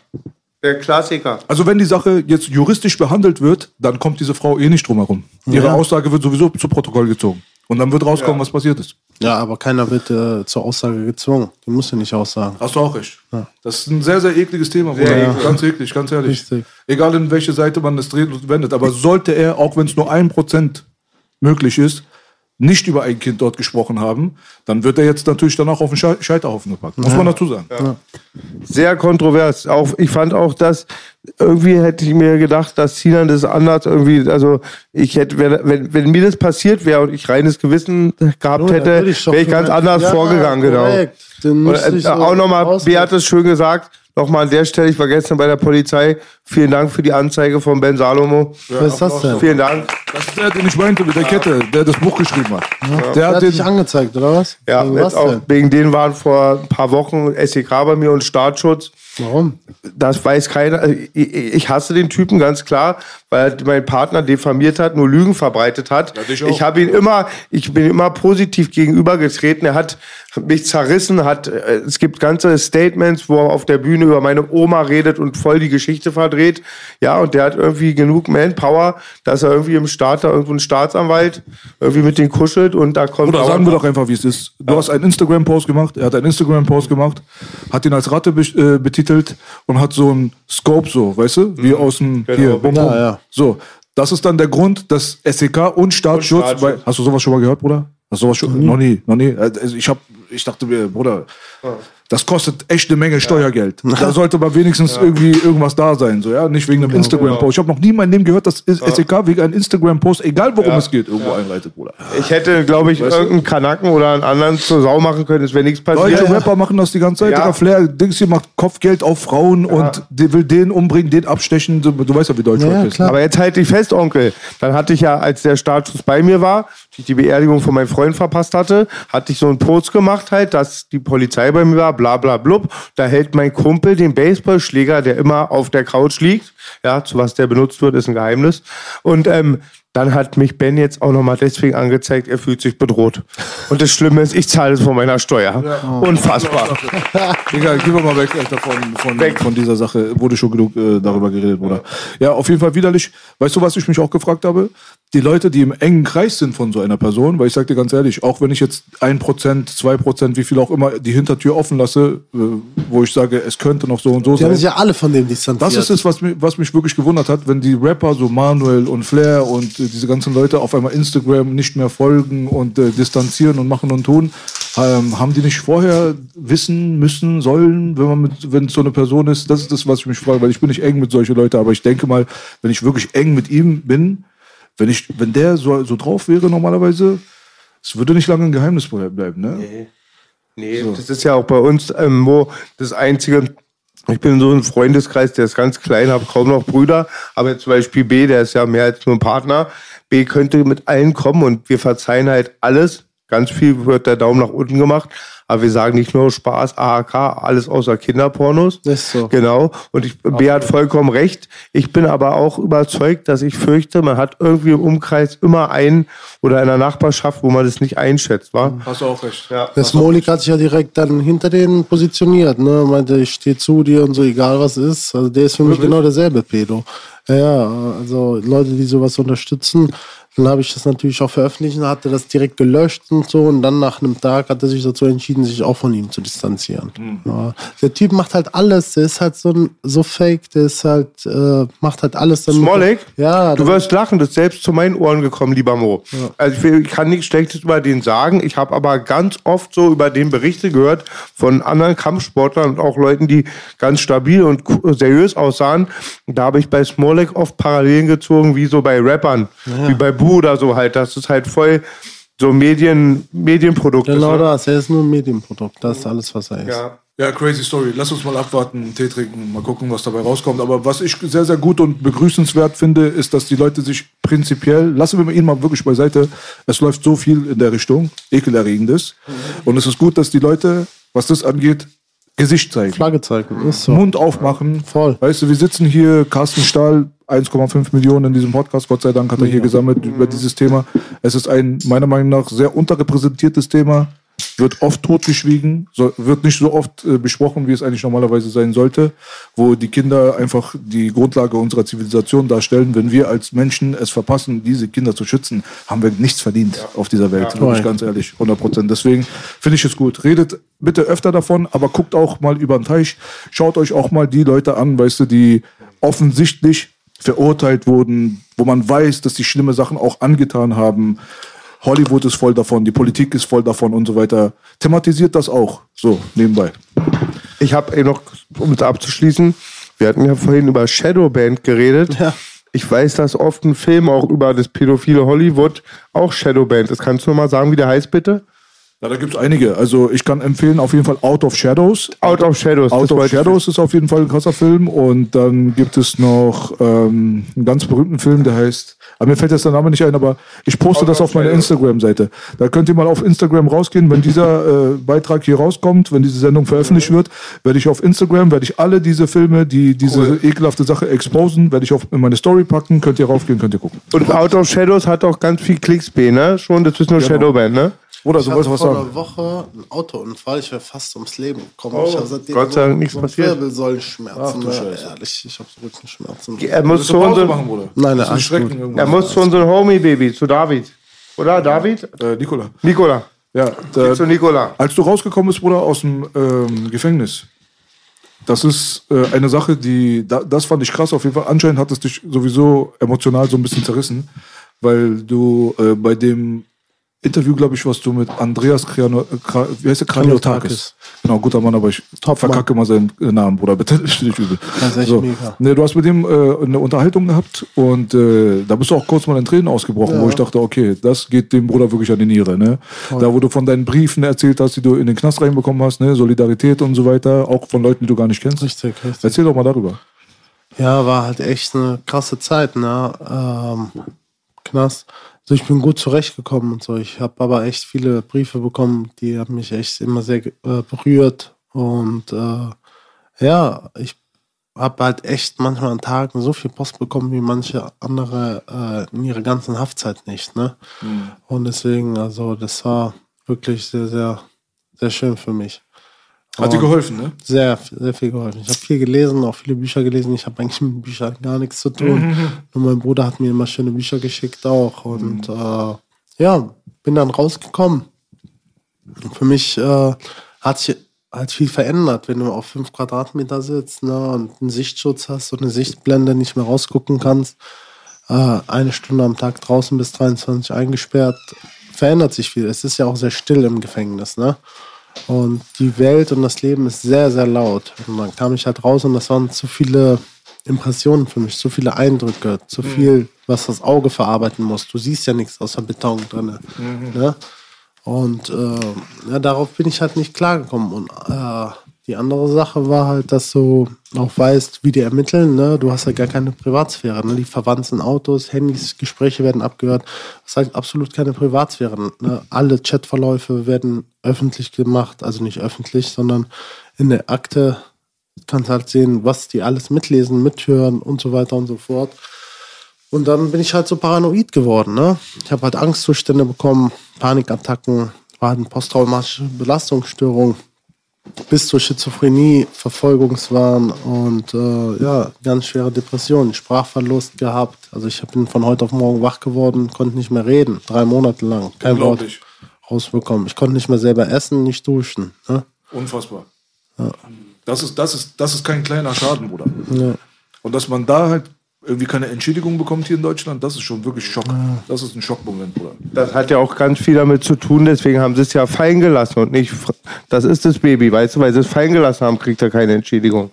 Der Klassiker. Also wenn die Sache jetzt juristisch behandelt wird, dann kommt diese Frau eh nicht drum herum. Ihre Ja. Aussage wird sowieso zu Protokoll gezogen. Und dann wird rauskommen, was passiert ist. Ja, aber keiner wird äh, zur Aussage gezwungen. Die muss ja nicht aussagen. Hast du auch recht. Das ist ein sehr, sehr ekliges Thema. Sehr eklig. Ganz eklig, ganz ehrlich. Richtig. Egal in welche Seite man das dreht und wendet. Aber sollte er, auch wenn es nur ein Prozent möglich ist, nicht über ein Kind dort gesprochen haben, dann wird er jetzt natürlich dann auch auf den Schei- Scheiterhaufen gepackt. Muss man dazu sagen. Sehr kontrovers. Auch, ich fand auch, dass irgendwie hätte ich mir gedacht, dass Sinan das anders irgendwie, also ich hätte, wenn, wenn, mir das passiert wäre und ich reines Gewissen gehabt dann hätte, wäre ich ganz anders Ja, vorgegangen, genau. Dann Und, müsste äh, ich so auch nochmal. Beat hat es schön gesagt, nochmal an der Stelle, ich war gestern bei der Polizei, vielen Dank für die Anzeige von Ben Salomo. Was ist das denn? Vielen Dank. Das ist der, den ich meinte mit der Kette, der das Buch geschrieben hat. Der Der hat hat den, dich angezeigt, oder was? Ja, Wegen jetzt was auch, denn? wegen denen waren vor ein paar Wochen SEK bei mir und Staatsschutz. Warum? Das weiß keiner. Also, Ich, ich hasse den Typen ganz klar, weil er meinen Partner diffamiert hat, nur Lügen verbreitet hat. auch. ich habe ihn immer, ich bin immer positiv gegenübergetreten. Er hat mich zerrissen, hat, äh, es gibt ganze Statements, wo er auf der Bühne über meine Oma redet und voll die Geschichte verdreht. Ja, und der hat irgendwie genug Manpower, dass er irgendwie im Staat da irgendwo ein Staatsanwalt irgendwie mit denen kuschelt und da kommt Oder sagen wir doch einfach, wie es ist. Du hast einen Instagram-Post gemacht, er hat einen Instagram-Post gemacht, hat ihn als Ratte be äh, betitelt und hat so einen Scope so, weißt du, wie aus dem hier, bum, bum. Ja, ja. So, das ist dann der Grund, dass SEK und Staatsschutz, Staatsschutz. Weil, hast du sowas schon mal gehört, Bruder? Hast du sowas schon? Noch nie, noch nie. Also ich hab, ich dachte mir, Bruder, das kostet echt eine Menge Steuergeld. (laughs) Da sollte mal wenigstens irgendwie irgendwas da sein, so ja, nicht wegen einem Instagram-Post. Ich habe noch nie in meinem Leben gehört, dass SEK wegen einem Instagram-Post, egal worum es geht, irgendwo einleitet, Bruder. Ich hätte, glaube ich, irgendeinen Kanaken oder einen anderen zur Sau machen können, es wäre nichts passiert. Deutsche Rapper machen das die ganze Zeit. Ja. Flair, Dings hier macht Kopfgeld auf Frauen und die will den umbringen, den abstechen. Du, du weißt ja, wie Deutschland Ja, ist. klar. Aber jetzt halte ich fest, Onkel. Dann hatte ich ja, als der Startschuss bei mir war, ich die Beerdigung von meinem Freund verpasst hatte, hatte ich so einen Post gemacht halt, dass die Polizei bei mir war, bla bla blub. Da hält mein Kumpel den Baseballschläger, der immer auf der Couch liegt. Ja, zu was der benutzt wird, ist ein Geheimnis. Und ähm, dann hat mich Ben jetzt auch nochmal deswegen angezeigt, er fühlt sich bedroht. Und das Schlimme ist, ich zahle es von meiner Steuer. Unfassbar. (laughs) Egal, gehen wir mal weg, Alter, von, von, Weg. von dieser Sache. Wurde schon genug äh, darüber geredet, Bruder. Ja, auf jeden Fall widerlich. Weißt du, was ich mich auch gefragt habe? Die Leute, die im engen Kreis sind von so einer Person, weil ich sag dir ganz ehrlich, auch wenn ich jetzt ein Prozent, zwei Prozent, wie viel auch immer, die Hintertür offen lasse, äh, wo ich sage, es könnte noch so und so Die haben sein. sich ja alle von dem distanziert. Das ist es, was mich, was mich wirklich gewundert hat, wenn die Rapper, so Manuel und Flair und äh, diese ganzen Leute auf einmal Instagram nicht mehr folgen und äh, distanzieren und machen und tun. Ähm, haben die nicht vorher wissen müssen, sollen, wenn man mit, wenn es so eine Person ist? Das ist das, was ich mich frage, weil ich bin nicht eng mit solchen Leuten, aber ich denke mal, wenn ich wirklich eng mit ihm bin, wenn ich, wenn der so, so drauf wäre normalerweise, es würde nicht lange ein Geheimnis bleiben, ne? Nee, das ist ja auch bei uns, ähm, wo das Einzige, Ich bin so ein Freundeskreis, der ist ganz klein, habe kaum noch Brüder. Aber zum Beispiel B, der ist ja mehr als nur ein Partner. B könnte mit allen kommen und wir verzeihen halt alles. Ganz viel wird der Daumen nach unten gemacht. Aber wir sagen nicht nur Spaß, AHK, alles außer Kinderpornos. Das ist so. Genau. Und ich, B hat vollkommen recht. Ich bin aber auch überzeugt, dass ich fürchte, man hat irgendwie im Umkreis immer einen oder in der Nachbarschaft, wo man das nicht einschätzt, war. Hast du auch recht. Ja. Das Molik hat sich ja direkt dann hinter denen positioniert, ne? Meinte, ich stehe zu dir und so, egal was ist. Also der ist für mich genau derselbe Pedo. Ja, Ja, also Leute, die sowas unterstützen. Dann habe ich das natürlich auch veröffentlicht und hatte das direkt gelöscht und so. Und dann nach einem Tag hat er sich dazu entschieden, sich auch von ihm zu distanzieren. Ja. Der Typ macht halt alles. Der ist halt so, ein, so fake. Der ist halt, äh, macht halt alles. damit- Smolik? Ja, Du wirst lachen, das ist selbst zu meinen Ohren gekommen, lieber Mo. Also ich, ich kann nichts Schlechtes über den sagen. Ich habe aber ganz oft so über den Berichte gehört von anderen Kampfsportlern und auch Leuten, die ganz stabil und seriös aussahen. Da habe ich bei Smolik oft Parallelen gezogen, wie so bei Rappern, wie bei Bu oder so halt. Das ist halt voll so Medien, Medienprodukt. Genau ist, ne? das. Er ist nur ein Medienprodukt. Das ist alles, was er ist. Ja. Ja, crazy Story. Lass uns mal abwarten, Tee trinken, mal gucken, was dabei rauskommt. Aber was ich sehr, sehr gut und begrüßenswert finde, ist, dass die Leute sich prinzipiell, lassen wir ihn mal wirklich beiseite, es läuft so viel in der Richtung, ekelerregendes. Und es ist gut, dass die Leute, was das angeht, Gesicht zeigen. Flagge zeigen. Ist so. Mund aufmachen. Voll. Weißt du, wir sitzen hier, Carsten Stahl, 1,5 Millionen in diesem Podcast, Gott sei Dank hat er hier gesammelt über dieses Thema. Es ist ein meiner Meinung nach sehr unterrepräsentiertes Thema, wird oft totgeschwiegen, so, wird nicht so oft äh, besprochen, wie es eigentlich normalerweise sein sollte, wo die Kinder einfach die Grundlage unserer Zivilisation darstellen. Wenn wir als Menschen es verpassen, diese Kinder zu schützen, haben wir nichts verdient auf dieser Welt, ja. wirklich ganz ehrlich, 100 Prozent. Deswegen finde ich es gut. Redet bitte öfter davon, aber guckt auch mal über den Teich. Schaut euch auch mal die Leute an, weißt du, die offensichtlich verurteilt wurden, wo man weiß, dass die schlimme Sachen auch angetan haben. Hollywood ist voll davon, die Politik ist voll davon und so weiter. Thematisiert das auch, so nebenbei. Ich habe eh noch, um es abzuschließen, wir hatten ja vorhin über Shadowband geredet. Ich weiß, dass oft ein Film auch über das pädophile Hollywood auch Shadowband ist. Kannst du noch mal sagen, wie der heißt, bitte? Ja, da gibt es einige. Also ich kann empfehlen auf jeden Fall Out of Shadows. Out of Shadows. Out of Shadows ist auf jeden Fall ein krasser Film. Und dann gibt es noch ähm, einen ganz berühmten Film, der heißt, aber mir fällt jetzt der Name nicht ein, aber ich poste das auf meiner Instagram-Seite. Da könnt ihr mal auf Instagram rausgehen. Wenn dieser äh, Beitrag hier rauskommt, wenn diese Sendung veröffentlicht wird, werde ich auf Instagram, werde ich alle diese Filme, die diese ekelhafte Sache exposen, werde ich auf in meine Story packen. Könnt ihr raufgehen, könnt ihr gucken. Und Out of Shadows hat auch ganz viel Klicks, B, ne? Schon, das ist nur Genau. Shadowband, ne? Oder Ich du wolltest was vor sagen. einer Woche einen Autounfall. Ich wäre fast ums Leben gekommen. Oh, ich habe seitdem Gott sei Dank nichts so passiert. Wirbelsäulenschmerzen. Ach ne? Ehrlich, ich habe so Rückenschmerzen. Er muss zu unserem, machen, Bruder? Nein, nein, alles gut. er muss zu unserem Homie-Baby, zu David. Oder, David? Äh, Nikola. Nikola. Ja, da, zu Nikola. Als du rausgekommen bist, Bruder, aus dem ähm, Gefängnis, das ist äh, eine Sache, die, da, das fand ich krass auf jeden Fall. Anscheinend hat es dich sowieso emotional so ein bisschen zerrissen, weil du äh, bei dem Interview, glaube ich, was du mit Andreas Kriano, äh, Kra, wie heißt der? Kraniotakis. Genau, guter Mann, aber ich Top verkacke mal seinen äh, Namen, Bruder, bitte, (laughs) ist nicht übel. Das ist echt mega. Nee, du hast mit ihm äh, eine Unterhaltung gehabt und äh, da bist du auch kurz mal in Tränen ausgebrochen, wo ich dachte, okay, das geht dem Bruder wirklich an die Niere. Ne? Da, wo du von deinen Briefen erzählt hast, die du in den Knast reinbekommen hast, ne? Solidarität und so weiter, auch von Leuten, die du gar nicht kennst. Richtig, richtig. Erzähl doch mal darüber. Ja, war halt echt eine krasse Zeit, ne? Ähm, Knast. Also ich bin gut zurechtgekommen und so. Ich habe aber echt viele Briefe bekommen, die haben mich echt immer sehr äh, berührt. Und äh, ja, ich habe halt echt manchmal an Tagen so viel Post bekommen wie manche andere äh, in ihrer ganzen Haftzeit nicht, ne? Und deswegen, also das war wirklich sehr, sehr, sehr schön für mich. Hat dir geholfen, ne? sehr, sehr viel geholfen. Ich habe viel gelesen, auch viele Bücher gelesen. Ich habe eigentlich mit Büchern gar nichts zu tun. Nur mein Bruder hat mir immer schöne Bücher geschickt auch. Und äh, ja, bin dann rausgekommen. Und für mich äh, hat sich halt viel verändert, wenn du auf fünf Quadratmeter sitzt ne, und einen Sichtschutz hast und eine Sichtblende nicht mehr rausgucken kannst. Äh, eine Stunde am Tag draußen bis 23 eingesperrt. Verändert sich viel. Es ist ja auch sehr still im Gefängnis, ne? Und die Welt und das Leben ist sehr, sehr laut. Und dann kam ich halt raus und das waren zu viele Impressionen für mich, zu viele Eindrücke, zu viel, was das Auge verarbeiten muss. Du siehst ja nichts außer Beton drin. Ne? Und äh, ja, darauf bin ich halt nicht klargekommen. Und äh, Die andere Sache war halt, dass du auch weißt, wie die ermitteln. Ne? Du hast ja gar keine Privatsphäre. Ne? Die verwandten Autos, Handys, Gespräche werden abgehört. Das halt absolut keine Privatsphäre. Ne? Alle Chatverläufe werden öffentlich gemacht. Also nicht öffentlich, sondern in der Akte kannst halt sehen, was die alles mitlesen, mithören und so weiter und so fort. Und dann bin ich halt so paranoid geworden. Ne? Ich habe halt Angstzustände bekommen, Panikattacken, war halt eine posttraumatische Belastungsstörung bis zur Schizophrenie, Verfolgungswahn und äh, ja, ganz schwere Depressionen, Sprachverlust gehabt. Also ich bin von heute auf morgen wach geworden, konnte nicht mehr reden, drei Monate lang, kein Wort rausbekommen. Ich konnte nicht mehr selber essen, nicht duschen. Ne? Unfassbar. Ja. Das ist, das, ist, das ist kein kleiner Schaden, Bruder. Ja. Und dass man da halt irgendwie keine Entschädigung bekommt hier in Deutschland, das ist schon wirklich Schock. Das ist ein Schockmoment, Bruder. Das hat ja auch ganz viel damit zu tun, deswegen haben sie es ja fallen gelassen und nicht, das ist das Baby, weißt du, weil sie es fallen gelassen haben, kriegt er keine Entschädigung.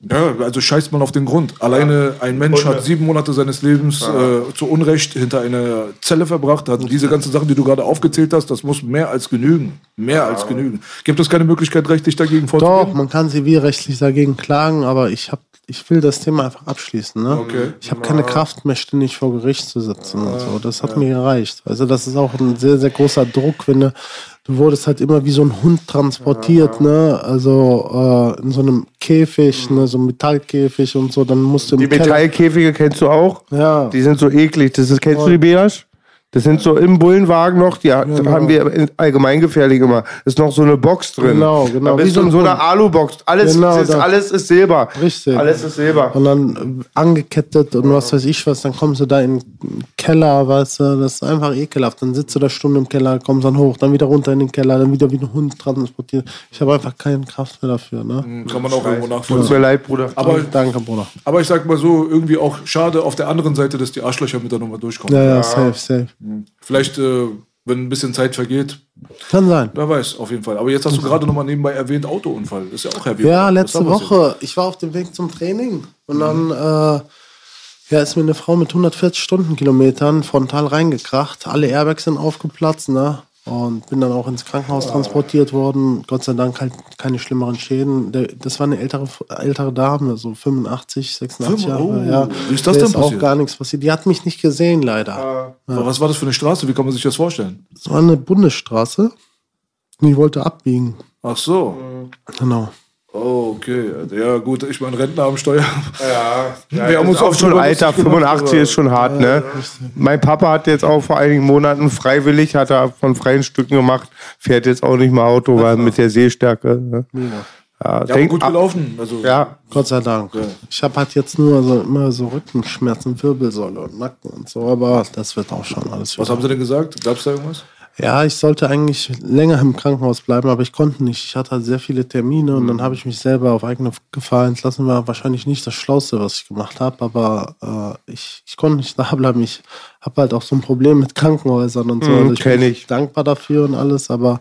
Ja, also scheißt man auf den Grund. Alleine ein Mensch hat sieben Monate seines Lebens äh, zu Unrecht hinter einer Zelle verbracht, hat diese ganzen Sachen, die du gerade aufgezählt hast, das muss mehr als genügen. Mehr als genügen. Gibt es keine Möglichkeit, rechtlich dagegen vorzugehen? Doch, man kann zivilrechtlich dagegen klagen, aber ich hab, ich will das Thema einfach abschließen. Ne? Okay. Ich habe keine Kraft mehr, ständig vor Gericht zu sitzen und so. Das hat mir gereicht. Also das ist auch ein sehr, sehr großer Druck, wenn du, du wurdest halt immer wie so ein Hund transportiert, ne? Also äh, in so einem Käfig, ne, so einem Metallkäfig und so, dann musst du Die Metallkäfige kennst du auch? Ja. Die sind so eklig. Das ist, kennst du die Beas? Das sind so im Bullenwagen noch, die haben wir in- allgemeingefährlich immer. Ist noch so eine Box drin. Genau, genau. Da bist Wie du so in so einer. Alubox. Alles, Genau, ist, alles ist Silber. Richtig. Alles ist Silber. Und dann äh, angekettet und was weiß ich was, dann kommst du da in den Keller, weißt du, das ist einfach ekelhaft. Dann sitzt du da Stunden im Keller, kommst dann hoch, dann wieder runter in den Keller, dann wieder wie ein Hund transportiert. Ich habe einfach keine Kraft mehr dafür, ne? Kann man auch irgendwo Tut mir nachvollziehen. leid, Bruder. Aber, Danke, Bruder. aber ich sag mal so, irgendwie auch schade auf der anderen Seite, dass die Arschlöcher mit der Nummer durchkommen. Ja, ja, safe, safe. Vielleicht, äh, wenn ein bisschen Zeit vergeht, Kann sein. wer weiß, auf jeden Fall. Aber jetzt hast du gerade nochmal nebenbei erwähnt, Autounfall. Ist ja auch heavy. Ja, letzte? Woche. Ich war auf dem Weg zum Training und dann äh, ja, ist mir eine Frau mit 140 Stundenkilometern frontal reingekracht. Alle Airbags sind aufgeplatzt, ne? Und bin dann auch ins Krankenhaus transportiert worden. Gott sei Dank halt keine schlimmeren Schäden. Der, das war eine ältere, ältere Dame, so 85, 86 Jahre. Oh, ja. wie ist das Der denn ist auch passiert? gar nichts passiert. Die hat mich nicht gesehen, leider. Aber Was war das für eine Straße? Wie kann man sich das vorstellen? Es war eine Bundesstraße. Und ich wollte abbiegen. Ach so. Genau. Oh, okay. Ja, gut, ich meine, Rentner am Steuer. Ja, Wir haben uns auch schon Alter, lustig gemacht, 85 aber- ist schon hart, ne? Mein Papa hat jetzt auch vor einigen Monaten freiwillig, hat er von freien Stücken gemacht, fährt jetzt auch nicht mehr Auto, weil mit der Sehstärke. Ne? Ja, Ja, denk- gut gelaufen. Also, Ja, Gott sei Dank. Ich habe halt jetzt nur so immer so Rückenschmerzen, Wirbelsäule und Nacken und so, aber das wird auch schon alles Was haben sie denn gesagt? Gab es da irgendwas? Ja, ich sollte eigentlich länger im Krankenhaus bleiben, aber ich konnte nicht. Ich hatte halt sehr viele Termine und dann habe ich mich selber auf eigene Gefahr entlassen. War wahrscheinlich nicht das Schlauste, was ich gemacht habe, aber äh, ich, ich konnte nicht da bleiben. Ich habe halt auch so ein Problem mit Krankenhäusern und so. Mhm, Also ich bin ich. dankbar dafür und alles, aber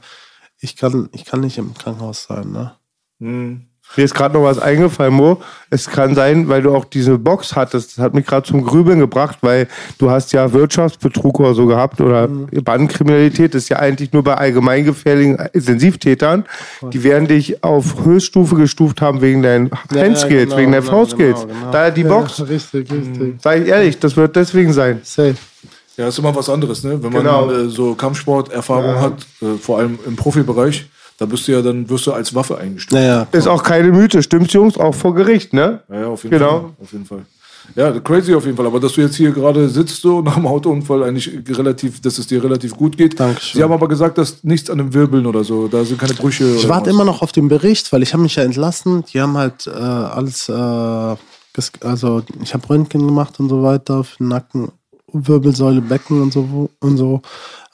ich kann, ich kann nicht im Krankenhaus sein. Ne? Mir ist gerade noch was eingefallen, Mo. Es kann sein, weil du auch diese Box hattest, das hat mich gerade zum Grübeln gebracht, weil du hast ja Wirtschaftsbetrug oder so gehabt oder Bandenkriminalität, das ist ja eigentlich nur bei allgemeingefährlichen Intensivtätern. Die werden dich auf Höchststufe gestuft haben wegen deinen Handskills, genau, wegen deinen genau, V-Skills. genau, genau. Daher die Ja, Box. richtig, richtig. Sag ich ehrlich, das wird deswegen sein. Safe. Ja, ist immer was anderes, ne? Wenn man Genau. äh, so Kampfsport-Erfahrung hat, äh, vor allem im Profibereich, da bist du ja dann wirst du als Waffe eingestuft. Naja, Ist auch keine Mythe, stimmt's, Jungs? Auch vor Gericht, ne? Ja, ja, auf jeden Genau. Fall. Auf jeden Fall. Ja, crazy auf jeden Fall. Aber dass du jetzt hier gerade sitzt, so (laughs) nach dem Autounfall, eigentlich relativ, dass es dir relativ gut geht. Dankeschön. Sie haben aber gesagt, dass nichts an den Wirbeln oder so, da sind keine Brüche. Ich oder warte was. immer noch auf den Bericht, weil ich habe mich ja entlassen. Die haben halt äh, alles, äh, also ich habe Röntgen gemacht und so weiter, für den Nacken, Wirbelsäule, Becken und so und so.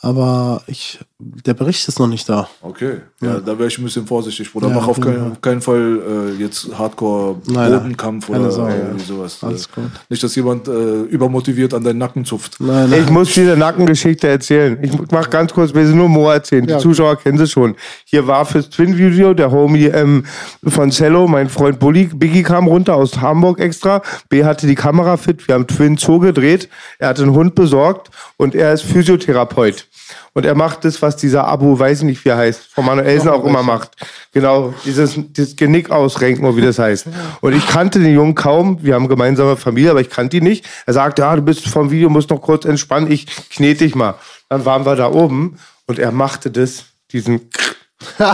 Aber ich, der Bericht ist noch nicht da. Okay, ja, da wäre ich ein bisschen vorsichtig, Bruder. Ja, Mach auf auf jeden keinen, Fall. auf keinen Fall äh, jetzt Hardcore Nein, nein. Bodenkampf Keine oder Sorge, irgendwie sowas. Alles Äh, gut. Nicht, dass jemand äh, übermotiviert an deinen Nacken zupft. Nein, Ich muss dir eine Nackengeschichte erzählen. Ich mach ganz kurz, wir sind nur Mo erzählen. Die Ja, Zuschauer kennen sie schon. Hier war fürs Twin-Video der Homie ähm, von Cello, mein Freund Bulli. Biggie kam runter aus Hamburg extra. B hatte die Kamera fit. Wir haben Twin Zoo gedreht. Er hatte einen Hund besorgt und er ist Physiotherapeut. Und er macht das, was dieser Abu, weiß ich nicht, wie er heißt, von Manuelsen auch immer macht. Genau, dieses, dieses Genick ausrenken, oder wie das heißt. Und ich kannte den Jungen kaum. Wir haben gemeinsame Familie, aber ich kannte ihn nicht. Er sagte, ja, du bist vom Video, musst noch kurz entspannen. Ich knete dich mal. Dann waren wir da oben und er machte das, diesen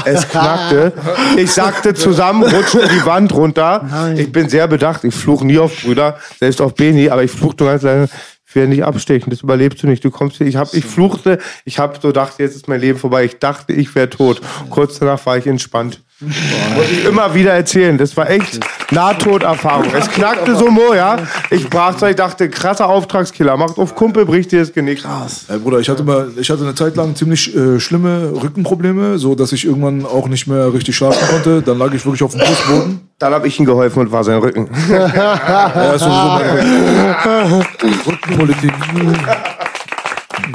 es knackte. Ich sagte zusammen, rutschte die Wand runter. Ich bin sehr bedacht. Ich fluche nie auf Brüder, selbst auf Beni, aber ich fluchte ganz lange. Ich werde nicht abstechen, das überlebst du nicht. Du kommst hier. Ich hab, ich fluchte, ich habe so dachte, jetzt ist mein Leben vorbei. Ich dachte, ich wäre tot. Kurz danach war ich entspannt. Muss ich immer wieder erzählen. Das war echt Nahtoderfahrung. Es knackte so mo, ja. Ich brach so, ich dachte, krasser Auftragskiller. Macht auf Kumpel, bricht dir das Genick. Krass. Ey, Bruder, ich hatte mal, ich hatte eine Zeit lang ziemlich äh, schlimme Rückenprobleme, so dass ich irgendwann auch nicht mehr richtig schlafen konnte. Dann lag ich wirklich auf dem Fußboden. Dann habe ich ihm geholfen und war sein Rücken. (laughs) Ja, ist sowieso meine Rückenpolitik.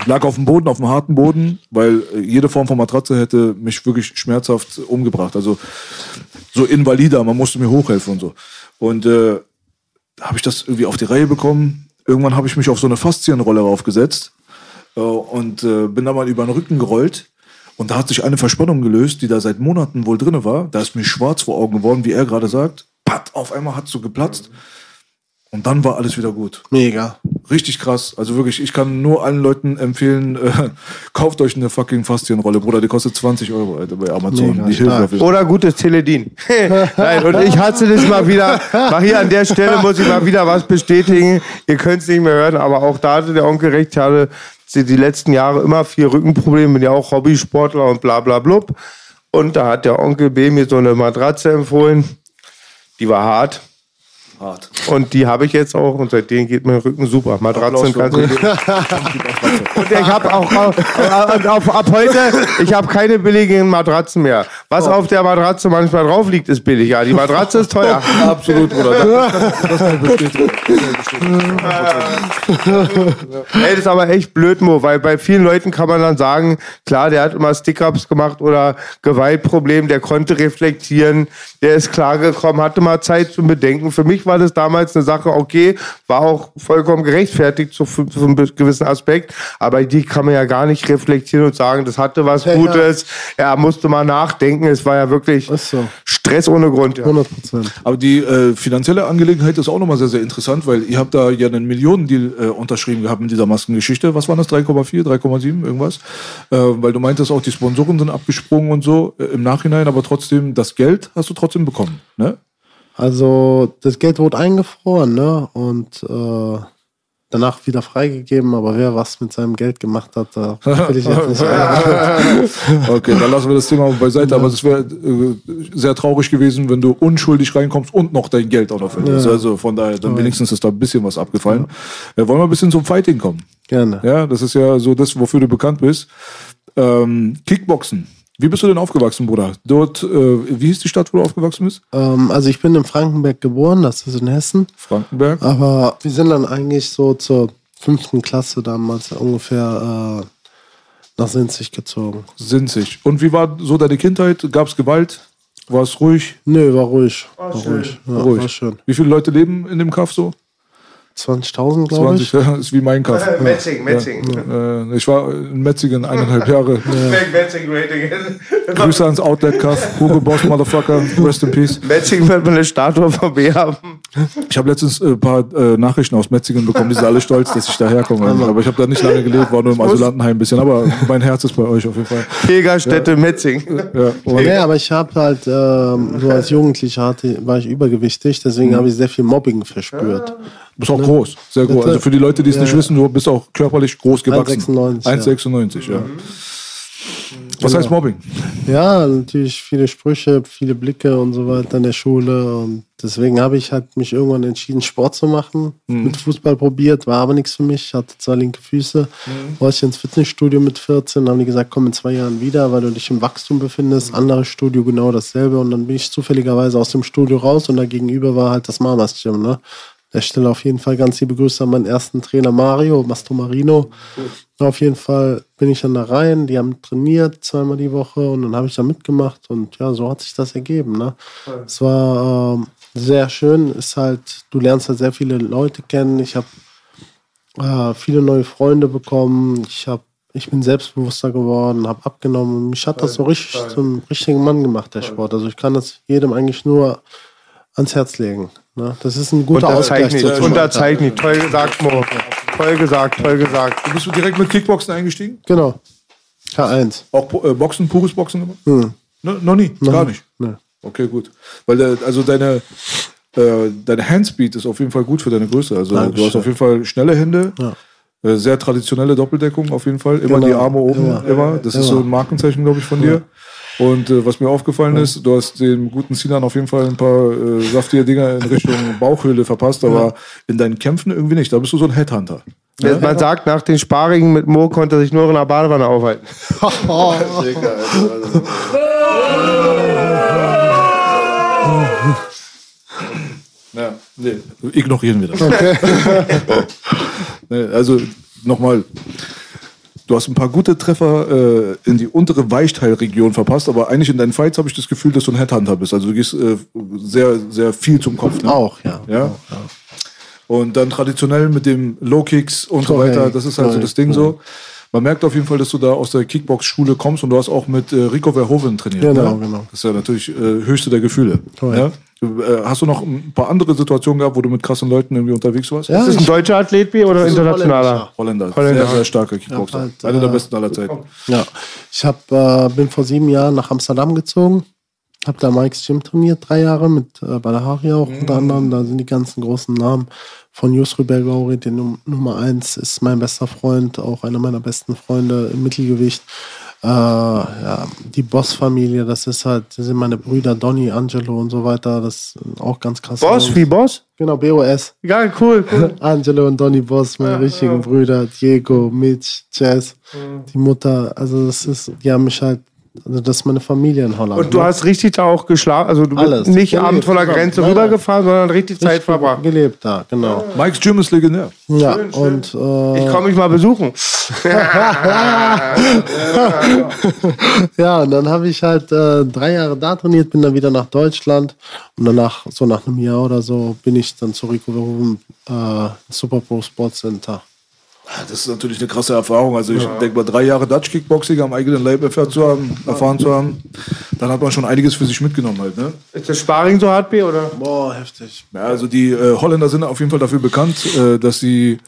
Lag auf dem Boden, auf dem harten Boden, weil äh, jede Form von Matratze hätte mich wirklich schmerzhaft umgebracht. Also so invalider, man musste mir hochhelfen und so. Und äh, habe ich das irgendwie auf die Reihe bekommen. Irgendwann habe ich mich auf so eine Faszienrolle raufgesetzt äh, und äh, bin da mal über den Rücken gerollt. Und da hat sich eine Verspannung gelöst, die da seit Monaten wohl drinne war. Da ist mir schwarz vor Augen geworden, wie er gerade sagt. Pat, auf einmal hat so geplatzt. Und dann war alles wieder gut. Mega. Richtig krass. Also wirklich, ich kann nur allen Leuten empfehlen, äh, kauft euch eine fucking Faszienrolle, Bruder. Die kostet 20 Euro, Alter, bei Amazon. Mega die hilft Oder gutes Teledin. (laughs) Nein, und ich hasse das mal wieder. Mal hier an der Stelle muss ich mal wieder was bestätigen. Ihr könnt es nicht mehr hören, aber auch da hatte der Onkel recht. Ich hatte die die letzten Jahre immer viel Rückenprobleme. Bin ja auch Hobbysportler und bla bla blub. Und da hat der Onkel B mir so eine Matratze empfohlen. Die war hart. Hart. Und die habe ich jetzt auch und seitdem geht mein Rücken super. Matratzen kannst du. Und ich habe auch auf, auf, ab heute, ich habe keine billigen Matratzen mehr. Was auf der Matratze manchmal drauf liegt, ist billig. Ja, die Matratze ist teuer. Absolut, Bruder. Das bestätigen. Ey, das ist aber echt blöd, Mo, weil bei vielen Leuten kann man dann sagen, klar, der hat immer Stick-Ups gemacht oder Gewaltproblem, der konnte reflektieren, der ist klargekommen, hatte mal Zeit zum Bedenken. Für mich war das damals eine Sache, okay, war auch vollkommen gerechtfertigt zu, zu einem gewissen Aspekt, aber die kann man ja gar nicht reflektieren und sagen, das hatte was Gutes, er musste mal nachdenken, es war ja wirklich Stress ohne Grund. Ja. 100 Prozent. Aber die äh, finanzielle Angelegenheit ist auch nochmal sehr, sehr interessant, weil ihr habt da ja einen Millionendeal äh, unterschrieben gehabt mit dieser Maskengeschichte. Was waren das? 3,4, 3,7, irgendwas? Äh, weil du meintest auch, die Sponsoren sind abgesprungen und so äh, im Nachhinein, aber trotzdem, das Geld hast du trotzdem bekommen, ne? Also das Geld wurde eingefroren, ne? Und äh, danach wieder freigegeben, aber wer was mit seinem Geld gemacht hat, da will ich jetzt nicht rein. (laughs) Okay, dann lassen wir das Thema beiseite. Aber es wäre äh, sehr traurig gewesen, wenn du unschuldig reinkommst und noch dein Geld auch noch verlierst. Ja. Also von daher, dann wenigstens ist da ein bisschen was abgefallen. Äh, wollen wir ein bisschen zum Fighting kommen? Gerne. Ja, das ist ja so das, wofür du bekannt bist. Ähm, Kickboxen. Wie bist du denn aufgewachsen, Bruder? Dort, äh, wie hieß die Stadt, wo du aufgewachsen bist? Ähm, also ich bin in Frankenberg geboren, das ist in Hessen. Frankenberg. Aber wir sind dann eigentlich so zur fünften Klasse damals ungefähr äh, nach Sinzig gezogen. Sinzig. Und wie war so deine Kindheit? Gab es Gewalt? War es ruhig? Nö, war ruhig. War, ruhig. Ja, ruhig. War schön. Wie viele Leute leben in dem Kaff so? 20.000, glaube 20, ich. ja, ist wie mein Kaff. Äh, (laughs) Metzing, Metzing. Ja, äh, ich war in Metzingen eineinhalb (laughs) Jahre. Metzing Rating. Grüße ans Outlet Kaff. Hugo Boss, Motherfucker. Rest in Peace. Metzing wird man eine Statue von B haben. Ich habe letztens ein paar äh, Nachrichten aus Metzingen bekommen. Die sind alle stolz, dass ich daherkomme. Aber ich habe da nicht lange gelebt, war nur im Asylantenheim ein bisschen. Aber mein Herz ist bei euch auf jeden Fall. Pilgerstätte Metzing. Ja. Nee, aber ich habe halt, ähm, so als Jugendlicher hatte, war ich übergewichtig, deswegen habe ich sehr viel Mobbing verspürt. Du bist auch groß, sehr groß. Also für die Leute, die es Ja, nicht wissen, du bist auch körperlich groß gewachsen. 1,96, ja. 1,96, ja. Was heißt Mobbing? Ja, natürlich viele Sprüche, viele Blicke und so weiter in der Schule. Und deswegen habe ich halt mich irgendwann entschieden, Sport zu machen. Mit Fußball probiert, war aber nichts für mich. Ich hatte zwei linke Füße. Wollte ich ins Fitnessstudio mit 14, haben die gesagt, komm in zwei Jahren wieder, weil du dich im Wachstum befindest. Anderes Studio genau dasselbe. Und dann bin ich zufälligerweise aus dem Studio raus und da gegenüber war halt das Mamas Gym. Ne? Der Stelle auf jeden Fall ganz liebe Grüße an meinen ersten Trainer Mario, Masto Marino. Auf jeden Fall bin ich dann da rein, die haben trainiert zweimal die Woche und dann habe ich da mitgemacht und ja, so hat sich das ergeben. Ne? Es war ähm, sehr schön, ist halt, du lernst halt sehr viele Leute kennen. Ich habe äh, viele neue Freunde bekommen. Ich habe Ich bin selbstbewusster geworden, habe abgenommen. Mich hat das so richtig zum richtigen Mann gemacht, der Sport. Also ich kann das jedem eigentlich nur ans Herz legen. Ne? Das ist ein guter Ausgleich. Unterzeichnet. Toll gesagt, Mo. Toll gesagt, toll gesagt. Du bist du direkt mit Kickboxen eingestiegen? Genau. K1. Auch äh, Boxen, pures Boxen gemacht? Hm. Ne, noch nie, Noch gar nicht. Ne. Okay, gut. Weil also deine, äh, deine Handspeed ist auf jeden Fall gut für deine Größe. Also du Dankeschön. hast auf jeden Fall schnelle Hände. Äh, Sehr traditionelle Doppeldeckung auf jeden Fall. Immer Genau. die Arme oben, immer. Immer. Das ist Immer. so ein Markenzeichen, glaube ich, von dir. Und äh, was mir aufgefallen ist, du hast dem guten Sinan auf jeden Fall ein paar äh, saftige Dinger in Richtung (laughs) Bauchhöhle verpasst, aber in deinen Kämpfen irgendwie nicht. Da bist du so ein Headhunter. Ja? Man sagt, nach den Sparringen mit Mo konnte er sich nur in der Badewanne aufhalten. (laughs) Ja, nee, ignorieren wir das. (laughs) nee, also nochmal, du hast ein paar gute Treffer äh, in die untere Weichteilregion verpasst, aber eigentlich in deinen Fights habe ich das Gefühl, dass du ein Headhunter bist. Also du gehst äh, sehr, sehr viel zum Kopf. Ne? Auch, ja. Ja? Und dann traditionell mit dem Low Kicks und so weiter, das ist halt so das Ding so. Man merkt auf jeden Fall, dass du da aus der Kickbox-Schule kommst und du hast auch mit äh, Rico Verhoeven trainiert. Genau, ne? genau. Das ist ja natürlich äh, höchste der Gefühle. Äh, hast du noch ein paar andere Situationen gehabt, wo du mit krassen Leuten irgendwie unterwegs warst? Ja, Ist das ein deutscher Athlet B oder internationaler? Holländer. Holländer. Sehr, sehr starker Kickboxer. Halt, Einer der äh, besten aller Zeiten. Ja, ich hab, äh, bin vor sieben Jahren nach Amsterdam gezogen, habe da Mike's Gym trainiert, drei Jahre mit äh, Badahari auch unter anderem. Da sind die ganzen großen Namen von Yusri Belgauri, den Num Nummer eins ist mein bester Freund, auch einer meiner besten Freunde im Mittelgewicht. Äh, ja, die Boss-Familie, das ist halt, das sind meine Brüder Donny, Angelo und so weiter. Das sind auch ganz krass. Boss wie Boss? Genau, BOS. Ja, cool, cool. (laughs) Angelo und Donny Boss, meine richtigen Brüder, Diego, Mitch, Jazz, die Mutter, also das ist, die haben mich halt, also das ist meine Familie in Holland. Und du ne? hast richtig da auch geschlafen, also du Alles. bist nicht Gelebt, abends von der. Grenze Nein, rübergefahren, sondern richtig Zeit verbracht. gelebt da, genau. Mike's Gym ist legendär. Ja, und äh, Ich komme mich mal besuchen. (laughs) ja, und dann habe ich halt äh, drei Jahre da trainiert, bin dann wieder nach Deutschland und danach, so nach einem Jahr oder so, bin ich dann zu Rico Verhoeven, äh, Super Pro Sports Center. Das ist natürlich eine krasse Erfahrung. Also ich denke mal, drei Jahre Dutch Kickboxing am eigenen Leib erfahren zu haben, erfahren zu haben, dann hat man schon einiges für sich mitgenommen halt. Ne? Ist das Sparring so hart, B, oder? Boah, heftig. Ja, also die äh, Holländer sind auf jeden Fall dafür bekannt, äh, dass sie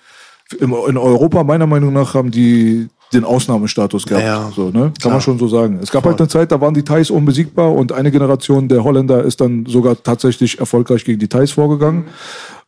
im, in Europa meiner Meinung nach haben die den Ausnahmestatus gehabt. Ja, so, ne? Kann klar. man schon so sagen. Es gab halt eine Zeit, da waren die Thais unbesiegbar und eine Generation der Holländer ist dann sogar tatsächlich erfolgreich gegen die Thais vorgegangen.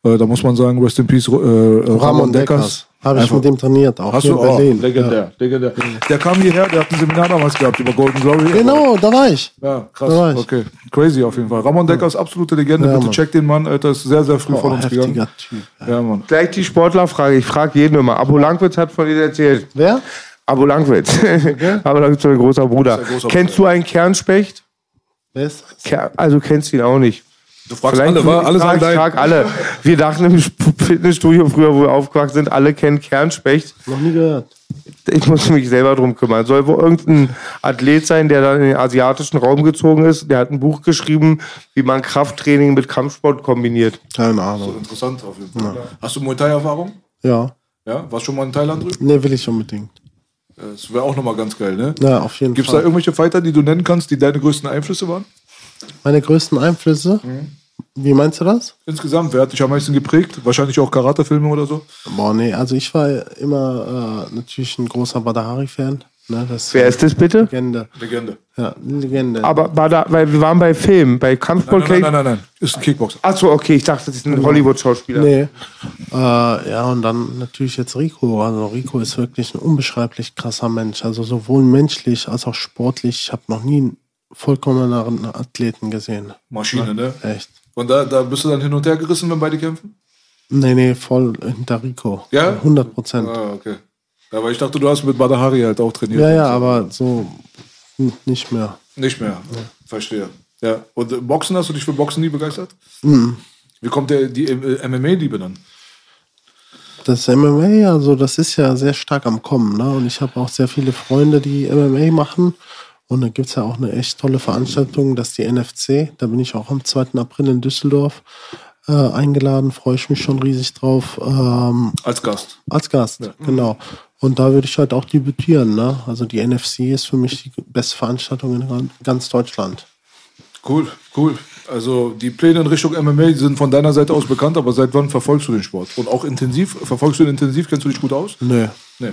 Äh, da muss man sagen, Rest in Peace, äh, Ramon, Ramon Deckers. Habe ich mit dem trainiert, auch Hast hier du in auch? Berlin. Legendär, legendär. Der kam hierher, der hat ein Seminar damals gehabt über Golden Glory. Genau, da war ich. Ja, Da war krass. ich. Okay. Crazy auf jeden Fall. Ramon Decker ist absolute Legende. Ja, Bitte Mann. check den Mann, Alter. Ist sehr, sehr früh Oh, von uns gegangen. Typ. Ja, Mann. Gleich die Sportlerfrage. Ich frage jeden immer. Abo Langwitz hat von dir erzählt. Wer? Abo Langwitz. (laughs) Abo Langwitz ist mein großer Bruder. Großer Kennst du einen Kernspecht? Wer ist das? Also kennst du ihn auch nicht. Du fragst alle, war? Alle sagen ich dein. frag alle. Wir dachten im Fitnessstudio früher, wo wir aufgewachsen sind, alle kennen Kernspecht. Noch nie gehört. Ich muss mich selber drum kümmern. Soll wohl irgendein Athlet sein, der dann in den asiatischen Raum gezogen ist. Der hat ein Buch geschrieben, wie man Krafttraining mit Kampfsport kombiniert. Keine Ahnung. Interessant auf jeden Fall. Hast du Muay Thai-Erfahrung? Ja. Ja? Warst schon mal in Thailand drüben? Ne, will ich unbedingt. Das wäre auch nochmal ganz geil, ne? Ja, auf jeden Gibt es da Fall. irgendwelche Fighter, die du nennen kannst, die deine größten Einflüsse waren? Meine größten Einflüsse? Wie meinst du das? Insgesamt, wer hat dich am meisten geprägt? Wahrscheinlich auch Karate-Filme oder so? Boah, nee, also ich war immer äh, natürlich ein großer Badahari-Fan. Ne, Wer ist das bitte? Legende. Legende. Ja, Legende. Aber war da, weil wir waren bei Film, bei Nein, Kampfsport. nein, nein, nein, nein. Ist ein Kickboxer. Achso, okay, ich dachte, das ist ein Hollywood-Schauspieler. Nee. Äh, ja, und dann natürlich jetzt Rico. Also Rico ist wirklich ein unbeschreiblich krasser Mensch. Also sowohl menschlich als auch sportlich. Ich habe noch nie einen vollkommeneren Athleten gesehen. Maschine, ne? Echt. Und da, da bist du dann hin und her gerissen, wenn beide kämpfen? Nee, nee, voll hinter Rico. Ja? 100 Prozent. Ah, okay. Ja, aber ich dachte, du hast mit Badahari halt auch trainiert. Ja, ja, aber so nicht mehr. Nicht mehr. Verstehe. Ja. Und äh, Boxen, hast du dich für Boxen nie begeistert? Mhm. Wie kommt der, die äh, MMA-Liebe dann? Das MMA, also das ist ja sehr stark am Kommen. Ne? Und ich habe auch sehr viele Freunde, die MMA machen. Und da gibt es ja auch eine echt tolle Veranstaltung, das ist die NFC. Da bin ich auch am 2. April in Düsseldorf äh, eingeladen, freue ich mich schon riesig drauf. Ähm, Als Gast. als Gast, genau. Und da würde ich halt auch debütieren. Ne? Also die NFC ist für mich die beste Veranstaltung in ganz Deutschland. Cool, cool. Also die Pläne in Richtung MMA sind von deiner Seite aus bekannt, aber seit wann verfolgst du den Sport? Und auch intensiv? Verfolgst du ihn intensiv? Kennst du dich gut aus? Nö. Nee.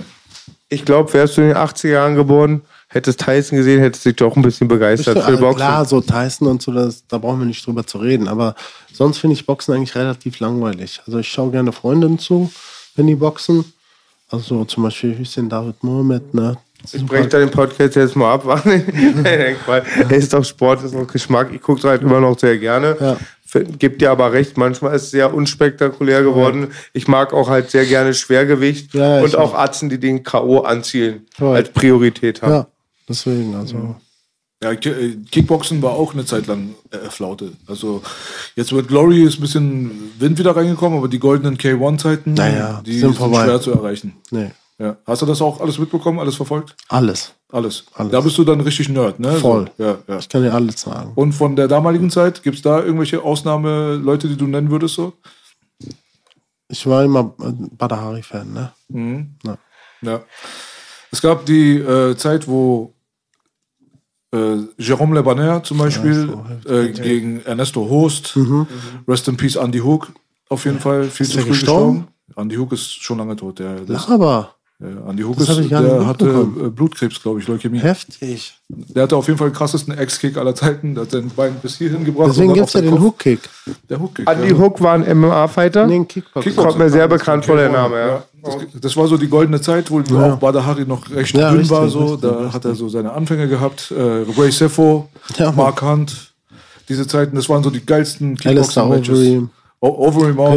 Ich glaube, wärst du in den 80er Jahren geboren, hättest Tyson gesehen, hättest dich doch ein bisschen begeistert für Also Boxen. klar, so Tyson und so, das, da brauchen wir nicht drüber zu reden. Aber sonst finde ich Boxen eigentlich relativ langweilig. Also ich schaue gerne Freundinnen zu, wenn die boxen. Also zum Beispiel Hüseyin David Mohamed, ne? Ich breche da den Podcast jetzt mal ab. (laughs) Er ist doch Sport, ist auch Geschmack. Ich gucke es halt immer noch sehr gerne. Ja. Gibt dir aber recht, manchmal ist es sehr unspektakulär geworden. Ich mag auch halt sehr gerne Schwergewicht Ja, und auch Atzen, die den K.O. anzielen, als Priorität haben. Ja, deswegen, also. Ja, äh, Kickboxen war auch eine Zeit lang äh, Flaute. Also jetzt mit Glory ist ein bisschen Wind wieder reingekommen, aber die goldenen K1-Zeiten, Naja, die sind sind, schwer zu erreichen. Nee, Ja. Hast du das auch alles mitbekommen, alles verfolgt? alles. Alles. Alles. Da bist du dann richtig Nerd, ne? Voll. So, ja, ja. Ich kann dir alles sagen. Und von der damaligen Zeit, gibt es da irgendwelche Ausnahmeleute, die du nennen würdest so? Ich war immer äh, Badahari-Fan, ne? Mhm. Ja. Ja. Es gab die äh, Zeit, wo äh, Jérôme Le Banner zum Beispiel äh, gegen Ernesto Host, Rest in Peace Andy Hook, auf jeden Fall viel Ist zu früh gestorben? gestorben. Andy Hook ist schon lange tot. Der, der ist, Aber äh, Andy Hook Das ist, hab ich gar nicht der hatte mitbekommen. äh, Blutkrebs, glaube ich, Leukämie. heftig. Der hatte auf jeden Fall den krassesten Ex-Kick aller Zeiten. Der hat sein Bein bis hierhin gebracht. Deswegen gibt es ja den Hook-Kick. Der Hook-Kick. Andy ja. Hook war ein MMA-Fighter. Nee, ein Kickboxer. Kommt mir sehr bekannt vor, der Name, ja. Das, war so die goldene Zeit, wo Ja. auch Badahari noch recht Ja, dünn richtig, war. So. richtig, da hat er so seine Anfänge gehabt. Äh, Ray Sefo, Ja. Mark Hunt. Diese Zeiten, das waren so die geilsten Kickboxing-Matches. Overeem, auch.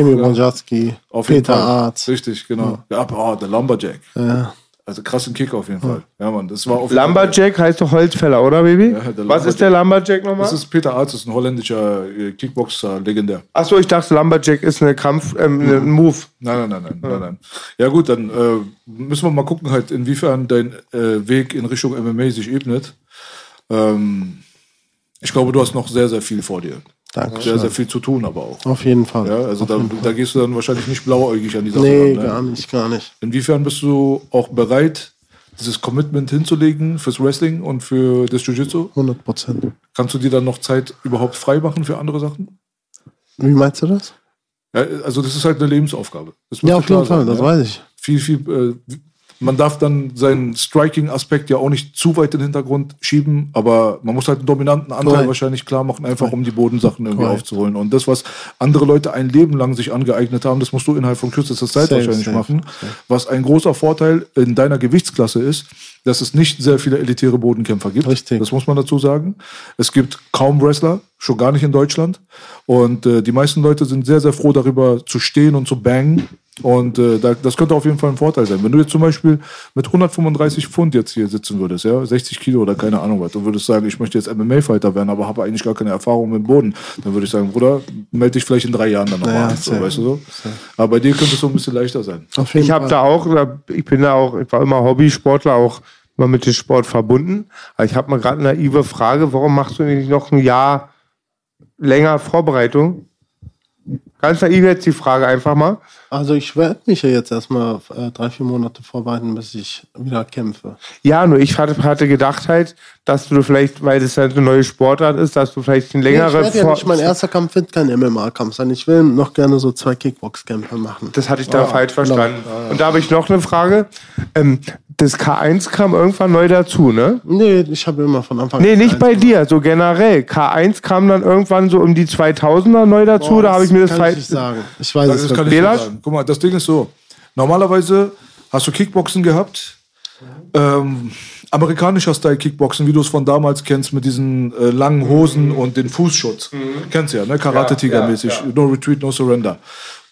Ja. Peter. Arzt. Richtig, genau. Ja, oh, der Lumberjack. Ja. Also krassen Kick auf jeden Fall. Ja, Mann, das war auf jeden Fall- Lumberjack heißt doch Holzfäller, oder, Baby? Ja, Was ist der Lumberjack nochmal? Das ist Peter Arzt, das ist ein holländischer äh, Kickboxer, legendär. Achso, ich dachte, Lumberjack ist eine Kampf, ähm, ein Move. Nein, nein, nein, nein, nein, nein. Ja gut, dann äh, müssen wir mal gucken, halt, inwiefern dein äh, Weg in Richtung MMA sich ebnet. Ähm, ich glaube, du hast noch sehr, sehr viel vor dir. Danke. Sehr, sehr viel zu tun, aber auch. Auf jeden Fall. Ja, also da, da gehst du dann wahrscheinlich nicht blauäugig an die Sache Nee, ran. Ne? gar nicht, gar nicht. Inwiefern bist du auch bereit, dieses Commitment hinzulegen fürs Wrestling und für das Jiu-Jitsu? 100 Prozent. Kannst du dir dann noch Zeit überhaupt frei machen für andere Sachen? Wie meinst du das? Ja, also das ist halt eine Lebensaufgabe. Ja, auf jeden klar Fall, sein, das ja? weiß ich. viel, viel, äh, man darf dann seinen Striking-Aspekt ja auch nicht zu weit in den Hintergrund schieben, aber man muss halt einen dominanten Anteil Korrekt. wahrscheinlich klar machen, einfach um die Bodensachen irgendwie Korrekt. aufzuholen. Und das, was andere Leute ein Leben lang sich angeeignet haben, das musst du innerhalb von kürzester Zeit Safe, wahrscheinlich safe, machen. Was ein großer Vorteil in deiner Gewichtsklasse ist, dass es nicht sehr viele elitäre Bodenkämpfer gibt. Richtig. Das muss man dazu sagen. Es gibt kaum Wrestler, schon gar nicht in Deutschland. Und äh, die meisten Leute sind sehr, sehr froh darüber zu stehen und zu bangen. Und äh, da, das könnte auf jeden Fall ein Vorteil sein. Wenn du jetzt zum Beispiel mit 135 Pfund jetzt hier sitzen würdest, ja, 60 Kilo oder keine Ahnung was, und würdest sagen, ich möchte jetzt MMA-Fighter werden, aber habe eigentlich gar keine Erfahrung mit dem Boden, dann würde ich sagen, Bruder, melde dich vielleicht in drei Jahren dann nochmal Ja, an. So, weißt du so? Aber bei dir könnte es so ein bisschen leichter sein. Auf jeden Ich habe da auch, ich bin da auch, ich war immer Hobbysportler, auch immer mit dem Sport verbunden. Aber ich habe mal gerade eine naive Frage, warum machst du nicht noch ein Jahr länger Vorbereitung? Ganz naiv jetzt die Frage einfach mal. Also ich werde mich ja jetzt erstmal äh, drei, vier Monate vorbereiten, bis ich wieder kämpfe. Ja, nur ich hatte, hatte gedacht halt, dass du vielleicht, weil das halt eine neue Sportart ist, dass du vielleicht eine Nee, ich werde ja nicht, mein erster Kampf wird kein MMA-Kampf sein. Ich will noch gerne so zwei Kickbox-Kämpfe machen. Das hatte ich da Ja, falsch verstanden. Und da habe ich noch eine Frage. Ähm, das K1 kam irgendwann neu dazu, ne? Nee, ich habe immer von Anfang Nee, an nicht eins bei gemacht. dir, so generell. K1 kam dann irgendwann so um die 2000er neu dazu, Boah, da habe ich mir das kann ich nicht falsch. sagen. Ich weiß Das es kann ich Belasch? sagen. Guck mal, das Ding ist so. Normalerweise hast du Kickboxen gehabt. Ähm, amerikanischer Style Kickboxen, wie du es von damals kennst, mit diesen äh, langen Hosen und den Fußschutz. Kennst du ja, ne? Karate-Tiger-mäßig. No Retreat, No Surrender.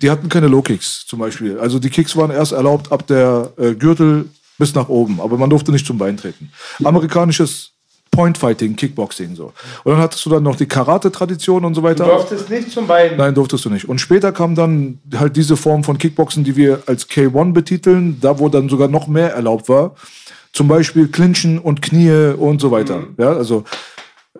Die hatten keine Low-Kicks zum Beispiel. Also die Kicks waren erst erlaubt ab der äh, Gürtel bis nach oben, aber man durfte nicht zum Bein treten. Amerikanisches Point-Fighting, Kickboxing so. Und dann hattest du dann noch die Karate-Tradition und so weiter. nicht zum Bein. Nein, durftest du nicht. Und später kam dann halt diese Form von Kickboxen, die wir als K1 betiteln, da wo dann sogar noch mehr erlaubt war. Zum Beispiel Clinchen und Knie und so weiter. Ja, also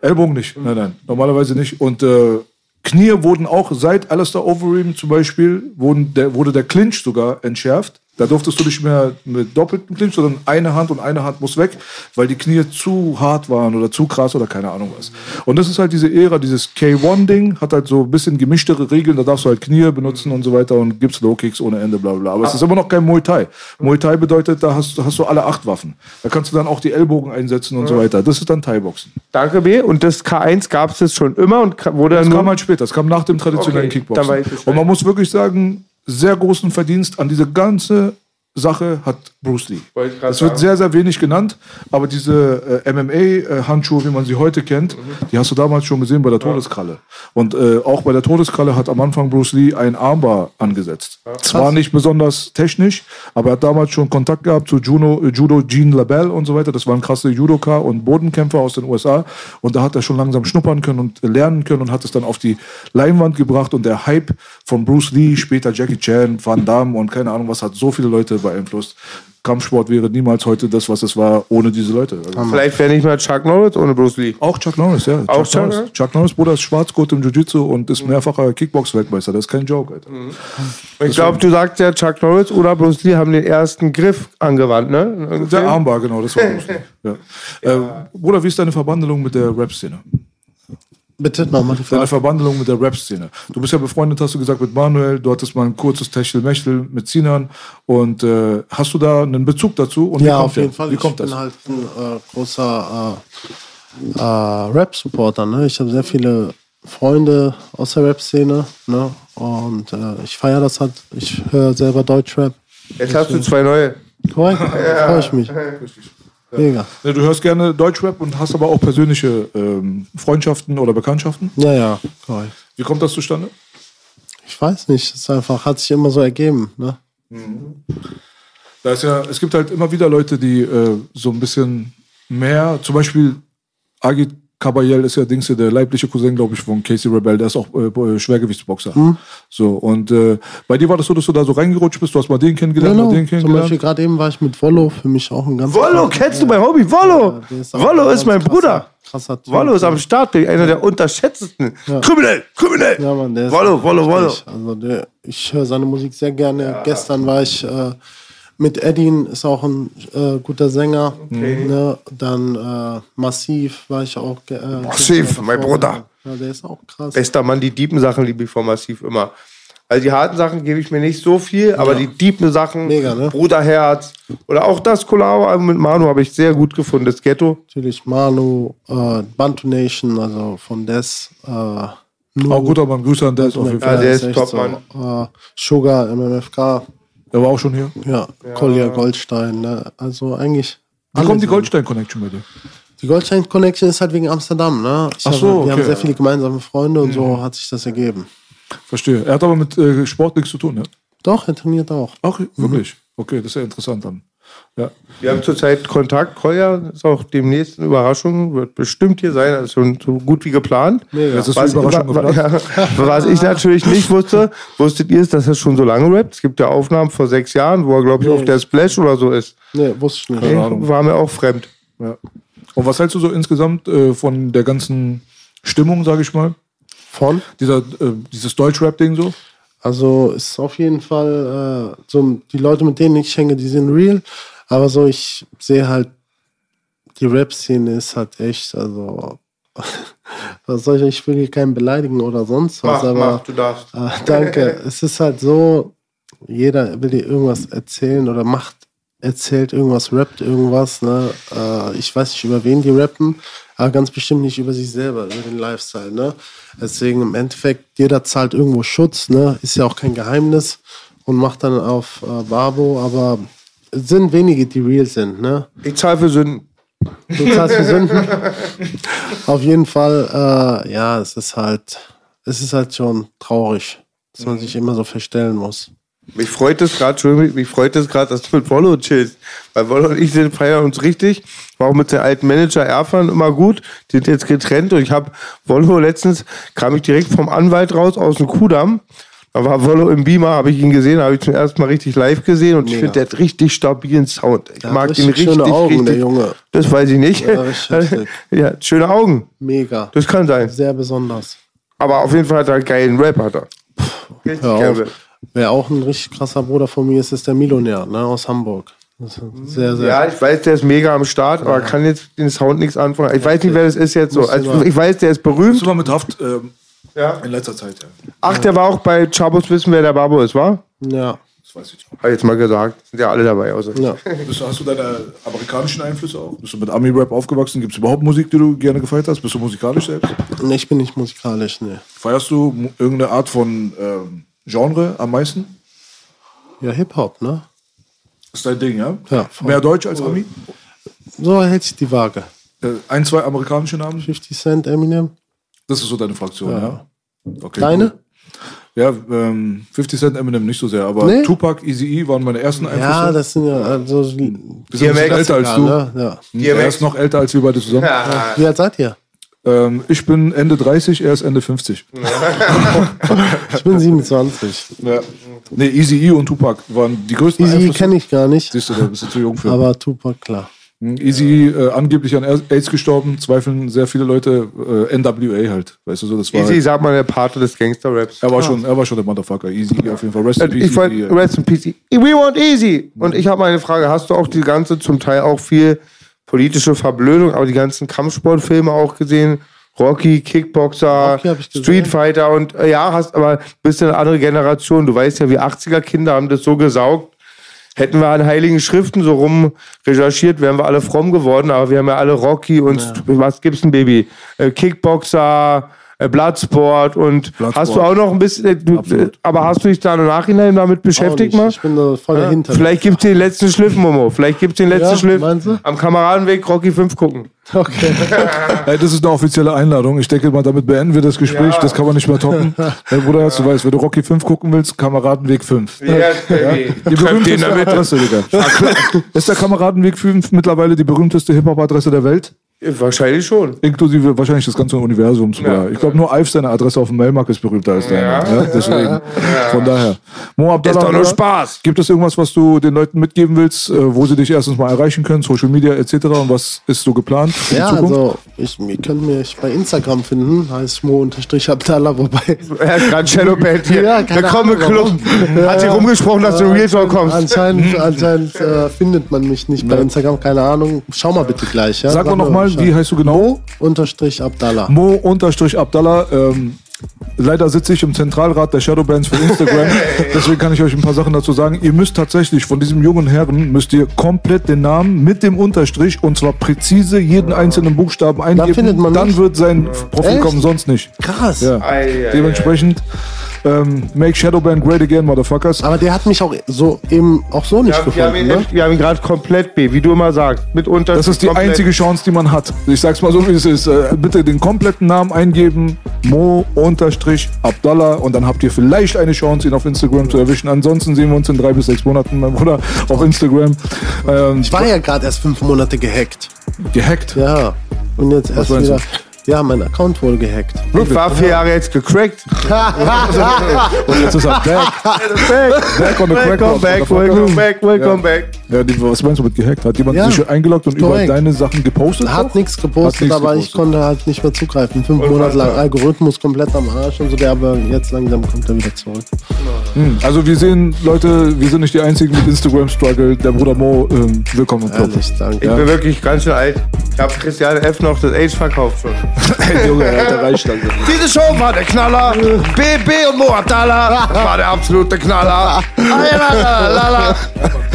Ellbogen nicht. Nein, nein, normalerweise nicht. Und äh, Knie wurden auch seit Alistair Overeem zum Beispiel, wurden der, wurde der Clinch sogar entschärft. Da durftest du nicht mehr mit doppelten Clinch, sondern eine Hand und eine Hand muss weg, weil die Knie zu hart waren oder zu krass oder keine Ahnung was. Und das ist halt diese Ära, dieses K1-Ding, hat halt so ein bisschen gemischtere Regeln, da darfst du halt Knie benutzen und so weiter und gibt's Low-Kicks ohne Ende, bla bla bla. Aber es ist immer noch kein Muay Thai. Muay Thai bedeutet, da hast, hast du alle acht Waffen. Da kannst du dann auch die Ellbogen einsetzen und so weiter. Das ist dann Thai-Boxen. Danke, B. Und das K1 gab es das schon immer und wurde Das dann nur... kam halt später, das kam nach dem traditionellen Okay, Kickboxen. Und man muss wirklich sagen, sehr großen Verdienst an diese ganze Sache hat Bruce Lee. Es wird sehr, sehr wenig genannt, aber diese äh, MMA-Handschuhe, wie man sie heute kennt, die hast du damals schon gesehen bei der Todeskralle. Und äh, auch bei der Todeskralle hat am Anfang Bruce Lee ein Armbar angesetzt. Zwar nicht besonders technisch, aber er hat damals schon Kontakt gehabt zu Juno, äh, Judo Gene LaBelle und so weiter. Das waren krasse Judoka und Bodenkämpfer aus den USA. Und da hat er schon langsam schnuppern können und lernen können und hat es dann auf die Leinwand gebracht. Und der Hype von Bruce Lee, später Jackie Chan, Van Damme und keine Ahnung was, hat so viele Leute beeinflusst. Kampfsport wäre niemals heute das, was es war, ohne diese Leute. Also Vielleicht wäre nicht mal Chuck Norris ohne Bruce Lee. auch Chuck Norris, ja. Auch Chuck, Chuck Norris. Norris? Chuck Norris, Bruder, ist Schwarzgurt im Jiu-Jitsu und ist mehrfacher Kickbox-Weltmeister. Das ist kein Joke, Alter. Ich glaube, du sagst ja, Chuck Norris oder Bruce Lee haben den ersten Griff angewandt, ne? Der Armbar, genau, das war Bruce Lee. (laughs) ja. Äh, Bruder, wie ist deine Verbandelung mit der Rap-Szene? Bitte nochmal die Deine Frage. Verbandelung mit der Rap-Szene. Du bist ja befreundet, hast du gesagt, mit Manuel. Du hattest mal ein kurzes Techtel-Mechtel mit Sinan. Und äh, hast du da einen Bezug dazu? Und Ja, auf der? jeden Fall. Wie ich kommt bin das? halt ein äh, großer äh, äh, Rap-Supporter. Ne? Ich habe sehr viele Freunde aus der Rap-Szene. Ne? Und äh, ich feiere das halt. Ich höre selber Deutschrap. Jetzt hast du zwei neue. Korrekt? Da freue ich mich. Mega. Ja, du hörst gerne Deutschrap und hast aber auch persönliche ähm, Freundschaften oder Bekanntschaften. Ja, ja, korrekt. Wie kommt das zustande? Ich weiß nicht. Es einfach, hat sich immer so ergeben. Ne? Da ist ja, es gibt halt immer wieder Leute, die äh, so ein bisschen mehr, zum Beispiel Agit Kabayel ist ja Dings, der leibliche Cousin, glaube ich, von Casey Rebel, der ist auch äh, Schwergewichtsboxer. Hm. So, und äh, bei dir war das so, dass du da so reingerutscht bist, du hast mal den kennengelernt, Genau. mal den Zum kennengelernt. Beispiel gerade eben war ich mit Wollo. Für mich auch ein ganz Wollo, kennst du mein Hobby? Wollo! Ja, ist Wollo ist mein ganz Bruder. Krasser Typ. Wollo ist am Start, einer der unterschätztesten. Kriminell, kriminell. Ja, Mann, der ist Wollo, Wollo, Wollo. Also der, ich höre seine Musik sehr gerne. Gestern war ich äh, mit Edin, ist auch ein äh, guter Sänger. Ne? Dann äh, Massiv war ich auch. Äh, Massiv, mein. Bruder. Ja, der ist auch krass. Bester Mann, die diepen Sachen liebe ich von Massiv immer. Also die harten Sachen gebe ich mir nicht so viel, aber die diepen Sachen, Mega, ne? Bruderherz oder auch das Collabo mit Manu habe ich sehr gut gefunden, das Ghetto. Natürlich Manu, äh, Bantu Nation, also von Des. Äh. Auch guter Mann, Grüße an der auf jeden Ja, Fall. der ist echt top, so, Mann. Äh, Sugar, MMFK, Der war auch schon hier. ja, Kolja Goldstein. Ne? Also eigentlich. Wie kommt die Goldstein-Connection bei dir? Die Goldstein Connection ist halt wegen Amsterdam, ne? Ich Ach habe- so, Wir haben okay. sehr viele gemeinsame Freunde und so hat sich das ergeben. Verstehe. Er hat aber mit äh, Sport nichts zu tun, ne? Doch, er trainiert auch. Ach, wirklich? Okay, das ist ja interessant dann. Ja. Wir haben zurzeit Kontakt. Kolja ist auch demnächst eine Überraschung, wird bestimmt hier sein, also schon so gut wie geplant. Jetzt ist die Was, Überraschung wa- wa- geplant. ja, was ich natürlich nicht wusste, wusstet ihr es, dass er schon so lange rappt? Es gibt ja Aufnahmen vor sechs Jahren, wo er, glaube ich, auf der Splash oder so ist. Nee, wusste ich nicht. Nee, war mir auch fremd. Ja. Und was hältst du so insgesamt äh, von der ganzen Stimmung, sage ich mal? Von? Dieser, äh, dieses Deutschrap-Ding so? Also ist auf jeden Fall äh, so, die Leute, mit denen ich hänge, die sind real. Aber so, ich sehe halt, die Rap-Szene ist halt echt, also, (laughs) was soll ich, ich will hier keinen beleidigen oder sonst was, Mach, aber mach, du darfst. äh, danke. (laughs) es ist halt so, jeder will dir irgendwas erzählen oder macht, erzählt irgendwas, rappt irgendwas. Ne? Äh, ich weiß nicht, über wen die rappen, aber ganz bestimmt nicht über sich selber, über den Lifestyle. Ne? Deswegen im Endeffekt, jeder zahlt irgendwo Schutz, ne? ist ja auch kein Geheimnis und macht dann auf äh, Barbo, aber es sind wenige, die real sind. Ne? Ich zahle für Sünden. Du zahlst für Sünden. (laughs) Auf jeden Fall, äh, ja, es ist halt, es ist halt schon traurig, dass man sich immer so verstellen muss. Mich freut es gerade, mich freut es gerade, dass du mit Wollo chillst. Weil Wollo und ich sind feiern uns richtig. War auch mit dem alten Manager Erfan immer gut. Die sind jetzt getrennt und ich habe Wollo letztens, kam ich direkt vom Anwalt raus aus dem Kudamm. Da war Wollo im Beamer, habe ich ihn gesehen, habe ich zum ersten Mal richtig live gesehen und ich finde, der hat richtig stabilen Sound. Ich hat mag richtig ihn richtig, schöne Augen, richtig. der Junge. Das weiß ich nicht. Ja, (laughs) ja, schöne Augen. Mega. Das kann sein. Sehr besonders. Aber auf jeden Fall hat er einen geilen Rap, hat er. Richtig Hör geil. Wer auch ein richtig krasser Bruder von mir ist, ist der Millionär, ne, aus Hamburg. Sehr, sehr. Ja, ich weiß, der ist mega am Start, aber kann jetzt den Sound nichts anfangen. Ich weiß nicht, wer das ist jetzt so. Also, ich weiß, der ist berühmt. Bist du mal mit Haft ähm, Ja. in letzter Zeit, ja. Ach, der war auch bei Chabos Wissen, wer der Babo ist, wa? ja. Das weiß ich nicht. Hab ich jetzt mal gesagt. Sind ja alle dabei. Also. ja. Bist, du- hast du deine amerikanischen Einflüsse auch? Bist du mit Ami-Rap aufgewachsen? Gibt es überhaupt Musik, die du gerne gefeiert hast? Bist du musikalisch selbst? Nee, ich bin nicht musikalisch, ne. Feierst du irgendeine Art von ähm, Genre am meisten? Ja, Hip-Hop, ne? Das ist dein Ding, ja? Ja. Mehr Deutsch als Ami? So hält sich die Waage. Äh, ein, zwei amerikanische Namen? 50 Cent, Eminem. Das ist so deine Fraktion, ja? Okay, Deine? cool. Ja, ähm, 50 Cent Eminem nicht so sehr, aber Nee? Tupac, Eazy-E waren meine ersten Einflüsse. Ja, das sind ja also. Wir sind DMX, älter als du. Ne? Ja. Er ist noch älter als wir beide zusammen. Wie alt seid ihr? Ähm, ich bin Ende 30, er ist Ende 50. (laughs) Ich bin 27. Ja. Nee, Eazy-E und Tupac waren die größten Easy Einflüsse. kenne ich gar nicht, Siehst du, da bist du zu jung für. aber Tupac, klar. Easy äh, angeblich an AIDS gestorben, zweifeln sehr viele Leute. Äh, NWA halt, weißt du so, das war. Easy, sag mal, der Pate des Gangster-Raps. er war schon, er war schon der Motherfucker. Easy auf jeden Fall. Rest in Ich Peace. wollte, Easy. rest in peace. We want easy. Und ich habe eine Frage. Hast du auch die ganze, zum Teil auch viel politische Verblödung, aber die ganzen Kampfsportfilme auch gesehen? Rocky, Kickboxer, Rocky. Street Fighter und äh, ja, hast aber bist eine andere Generation. Du weißt ja, wie 80er Kinder haben das so gesaugt. Hätten wir an heiligen Schriften so rum recherchiert, wären wir alle fromm geworden, aber wir haben ja alle Rocky und was gibt's denn, Baby? Äh, Kickboxer, äh, Bloodsport und Bloodsport. hast du auch noch ein bisschen, äh, du, Absolut. aber hast du dich da im Nachhinein damit beschäftigt mal? Ich bin da voll Ja, dahinter. Vielleicht gibt's den letzten Schliff, Momo. Vielleicht gibt's den letzten Ja, Schliff. Am Kameradenweg Rocky 5 gucken. Okay. (laughs) Ey, das ist eine offizielle Einladung. Ich denke mal, damit beenden wir das Gespräch. Das kann man nicht mehr toppen. (laughs) Hey, Bruder, du weißt, wenn du Rocky 5 gucken willst, Kameradenweg 5. Baby. Die berühmteste Adresse, Digga. Ist der Kameradenweg 5 mittlerweile die berühmteste Hip-Hop-Adresse der Welt? Wahrscheinlich schon. Inklusive wahrscheinlich das ganze Universum sogar. Ich glaube, nur Ive seine Adresse auf dem Mailmarkt ist berühmter als deine. Ja. deswegen. Von daher. Mo Abdallah, Ist doch nur Spaß. Gibt es irgendwas, was du den Leuten mitgeben willst, äh, wo sie dich erstens mal erreichen können, Social Media etc. Und was ist so geplant für Ja, die Zukunft? also, ich, ihr könnt mich bei Instagram finden, heißt mo-abdallah, wobei. Er ist gerade Shadowband hier. Ja, keine Willkommen Club. Hat sich Ja, rumgesprochen, dass du in Real Talk kommst. Anscheinend, (laughs) anscheinend äh, findet man mich nicht bei Instagram, keine Ahnung. Schau mal bitte gleich. Ja? Sag mal mir nochmal, wie heißt du genau? Unterstrich Abdallah. Mo-Abdallah. Ähm, leider sitze ich im Zentralrat der Shadowbands für Instagram. (laughs) Deswegen kann ich euch ein paar Sachen dazu sagen. Ihr müsst tatsächlich von diesem jungen Herren müsst ihr komplett den Namen mit dem Unterstrich und zwar präzise jeden einzelnen Buchstaben eingeben. findet man Dann wird sein Profil Echt? kommen, sonst nicht. Krass. Ja. Ei, ei, Dementsprechend ähm, make Shadowband great again, motherfuckers. Aber der hat mich auch so eben auch so nicht Ja, wir haben ihn, gefunden. Ne? wir haben ihn gerade komplett, B, wie du immer sagst. Mit unter Das ist die komplett. einzige Chance, die man hat. Ich sag's mal so, wie es ist. Äh, bitte den kompletten Namen eingeben. Mo-Abdallah. Und dann habt ihr vielleicht eine Chance, ihn auf Instagram zu erwischen. Ansonsten sehen wir uns in drei bis sechs Monaten, mein Bruder, auf Instagram. Ähm, Ich war ja gerade erst fünf Monate gehackt. gehackt. Ja. Und jetzt erst wieder. Ja, mein Account wurde gehackt. Ich war vier Jahre jetzt gecrackt. Und jetzt ist er back. (laughs) Back on the crack. Welcome back, welcome back, welcome back. Ja, die, was meinst du mit gehackt? Hat jemand Ja, sich eingeloggt und korrekt. über deine Sachen gepostet? Hat nichts gepostet, aber ich konnte halt nicht mehr zugreifen. Fünf Monate lang Algorithmus komplett am Arsch und so, der aber jetzt langsam kommt er wieder zurück. Hm, Also wir sehen, Leute, wir sind nicht die einzigen mit Instagram-Struggle. Der Bruder Mo, ähm, willkommen im Club. Ehrlich, danke. Ich bin wirklich ganz schön alt. Ich habe Christian F. noch das Age verkauft schon. (laughs) Junge, alter (laughs) Reichstand. Diese Show war der Knaller. BB und Mo Abdallah (laughs) war der absolute Knaller. Ayalalala.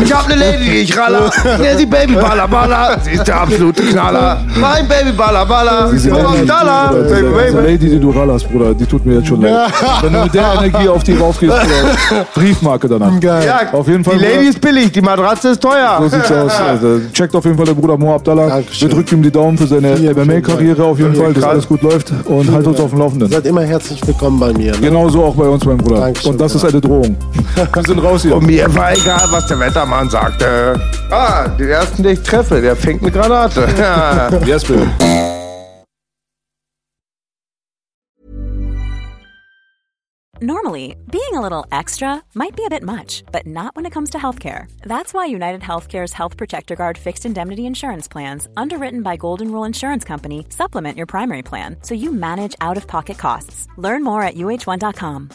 Ich hab ne Lady, ich raller. Nenn sie Baby Balla Balla. Sie ist der absolute Knaller. Mein Baby Balla Balla. Mo Abdallah. Bruder, Baby, baby. Lady, die du rallerst, Bruder, die tut mir jetzt schon leid. Wenn du mit der Energie auf die raufgehst, Bruder, (laughs) Briefmarke danach. Geil. Ja, Auf jeden Fall, Die Lady Bruder. ist billig, die Matratze ist teuer. So sieht's aus. (laughs) Also, checkt auf jeden Fall der Bruder Mo Abdallah. Dankeschön. Wir drücken ihm die Daumen für seine MMA-Karriere auf jeden. Fall, dass alles gut läuft und halt uns auf dem Laufenden. Seid immer herzlich willkommen bei mir. Ne? Genauso auch bei uns, mein Bruder. Dankeschön, und das ist ja. eine Drohung. (laughs) Wir sind raus hier. Und mir war egal, was der Wettermann sagte. Ah, den ersten, den ich treffe, der fängt eine Granate. (laughs) (laughs) Yes, baby. Normally, being a little extra might be a bit much, but not when it comes to healthcare. That's why United Healthcare's Health Protector Guard fixed indemnity insurance plans, underwritten by Golden Rule Insurance Company, supplement your primary plan so you manage out of pocket costs. Learn more at uh1.com.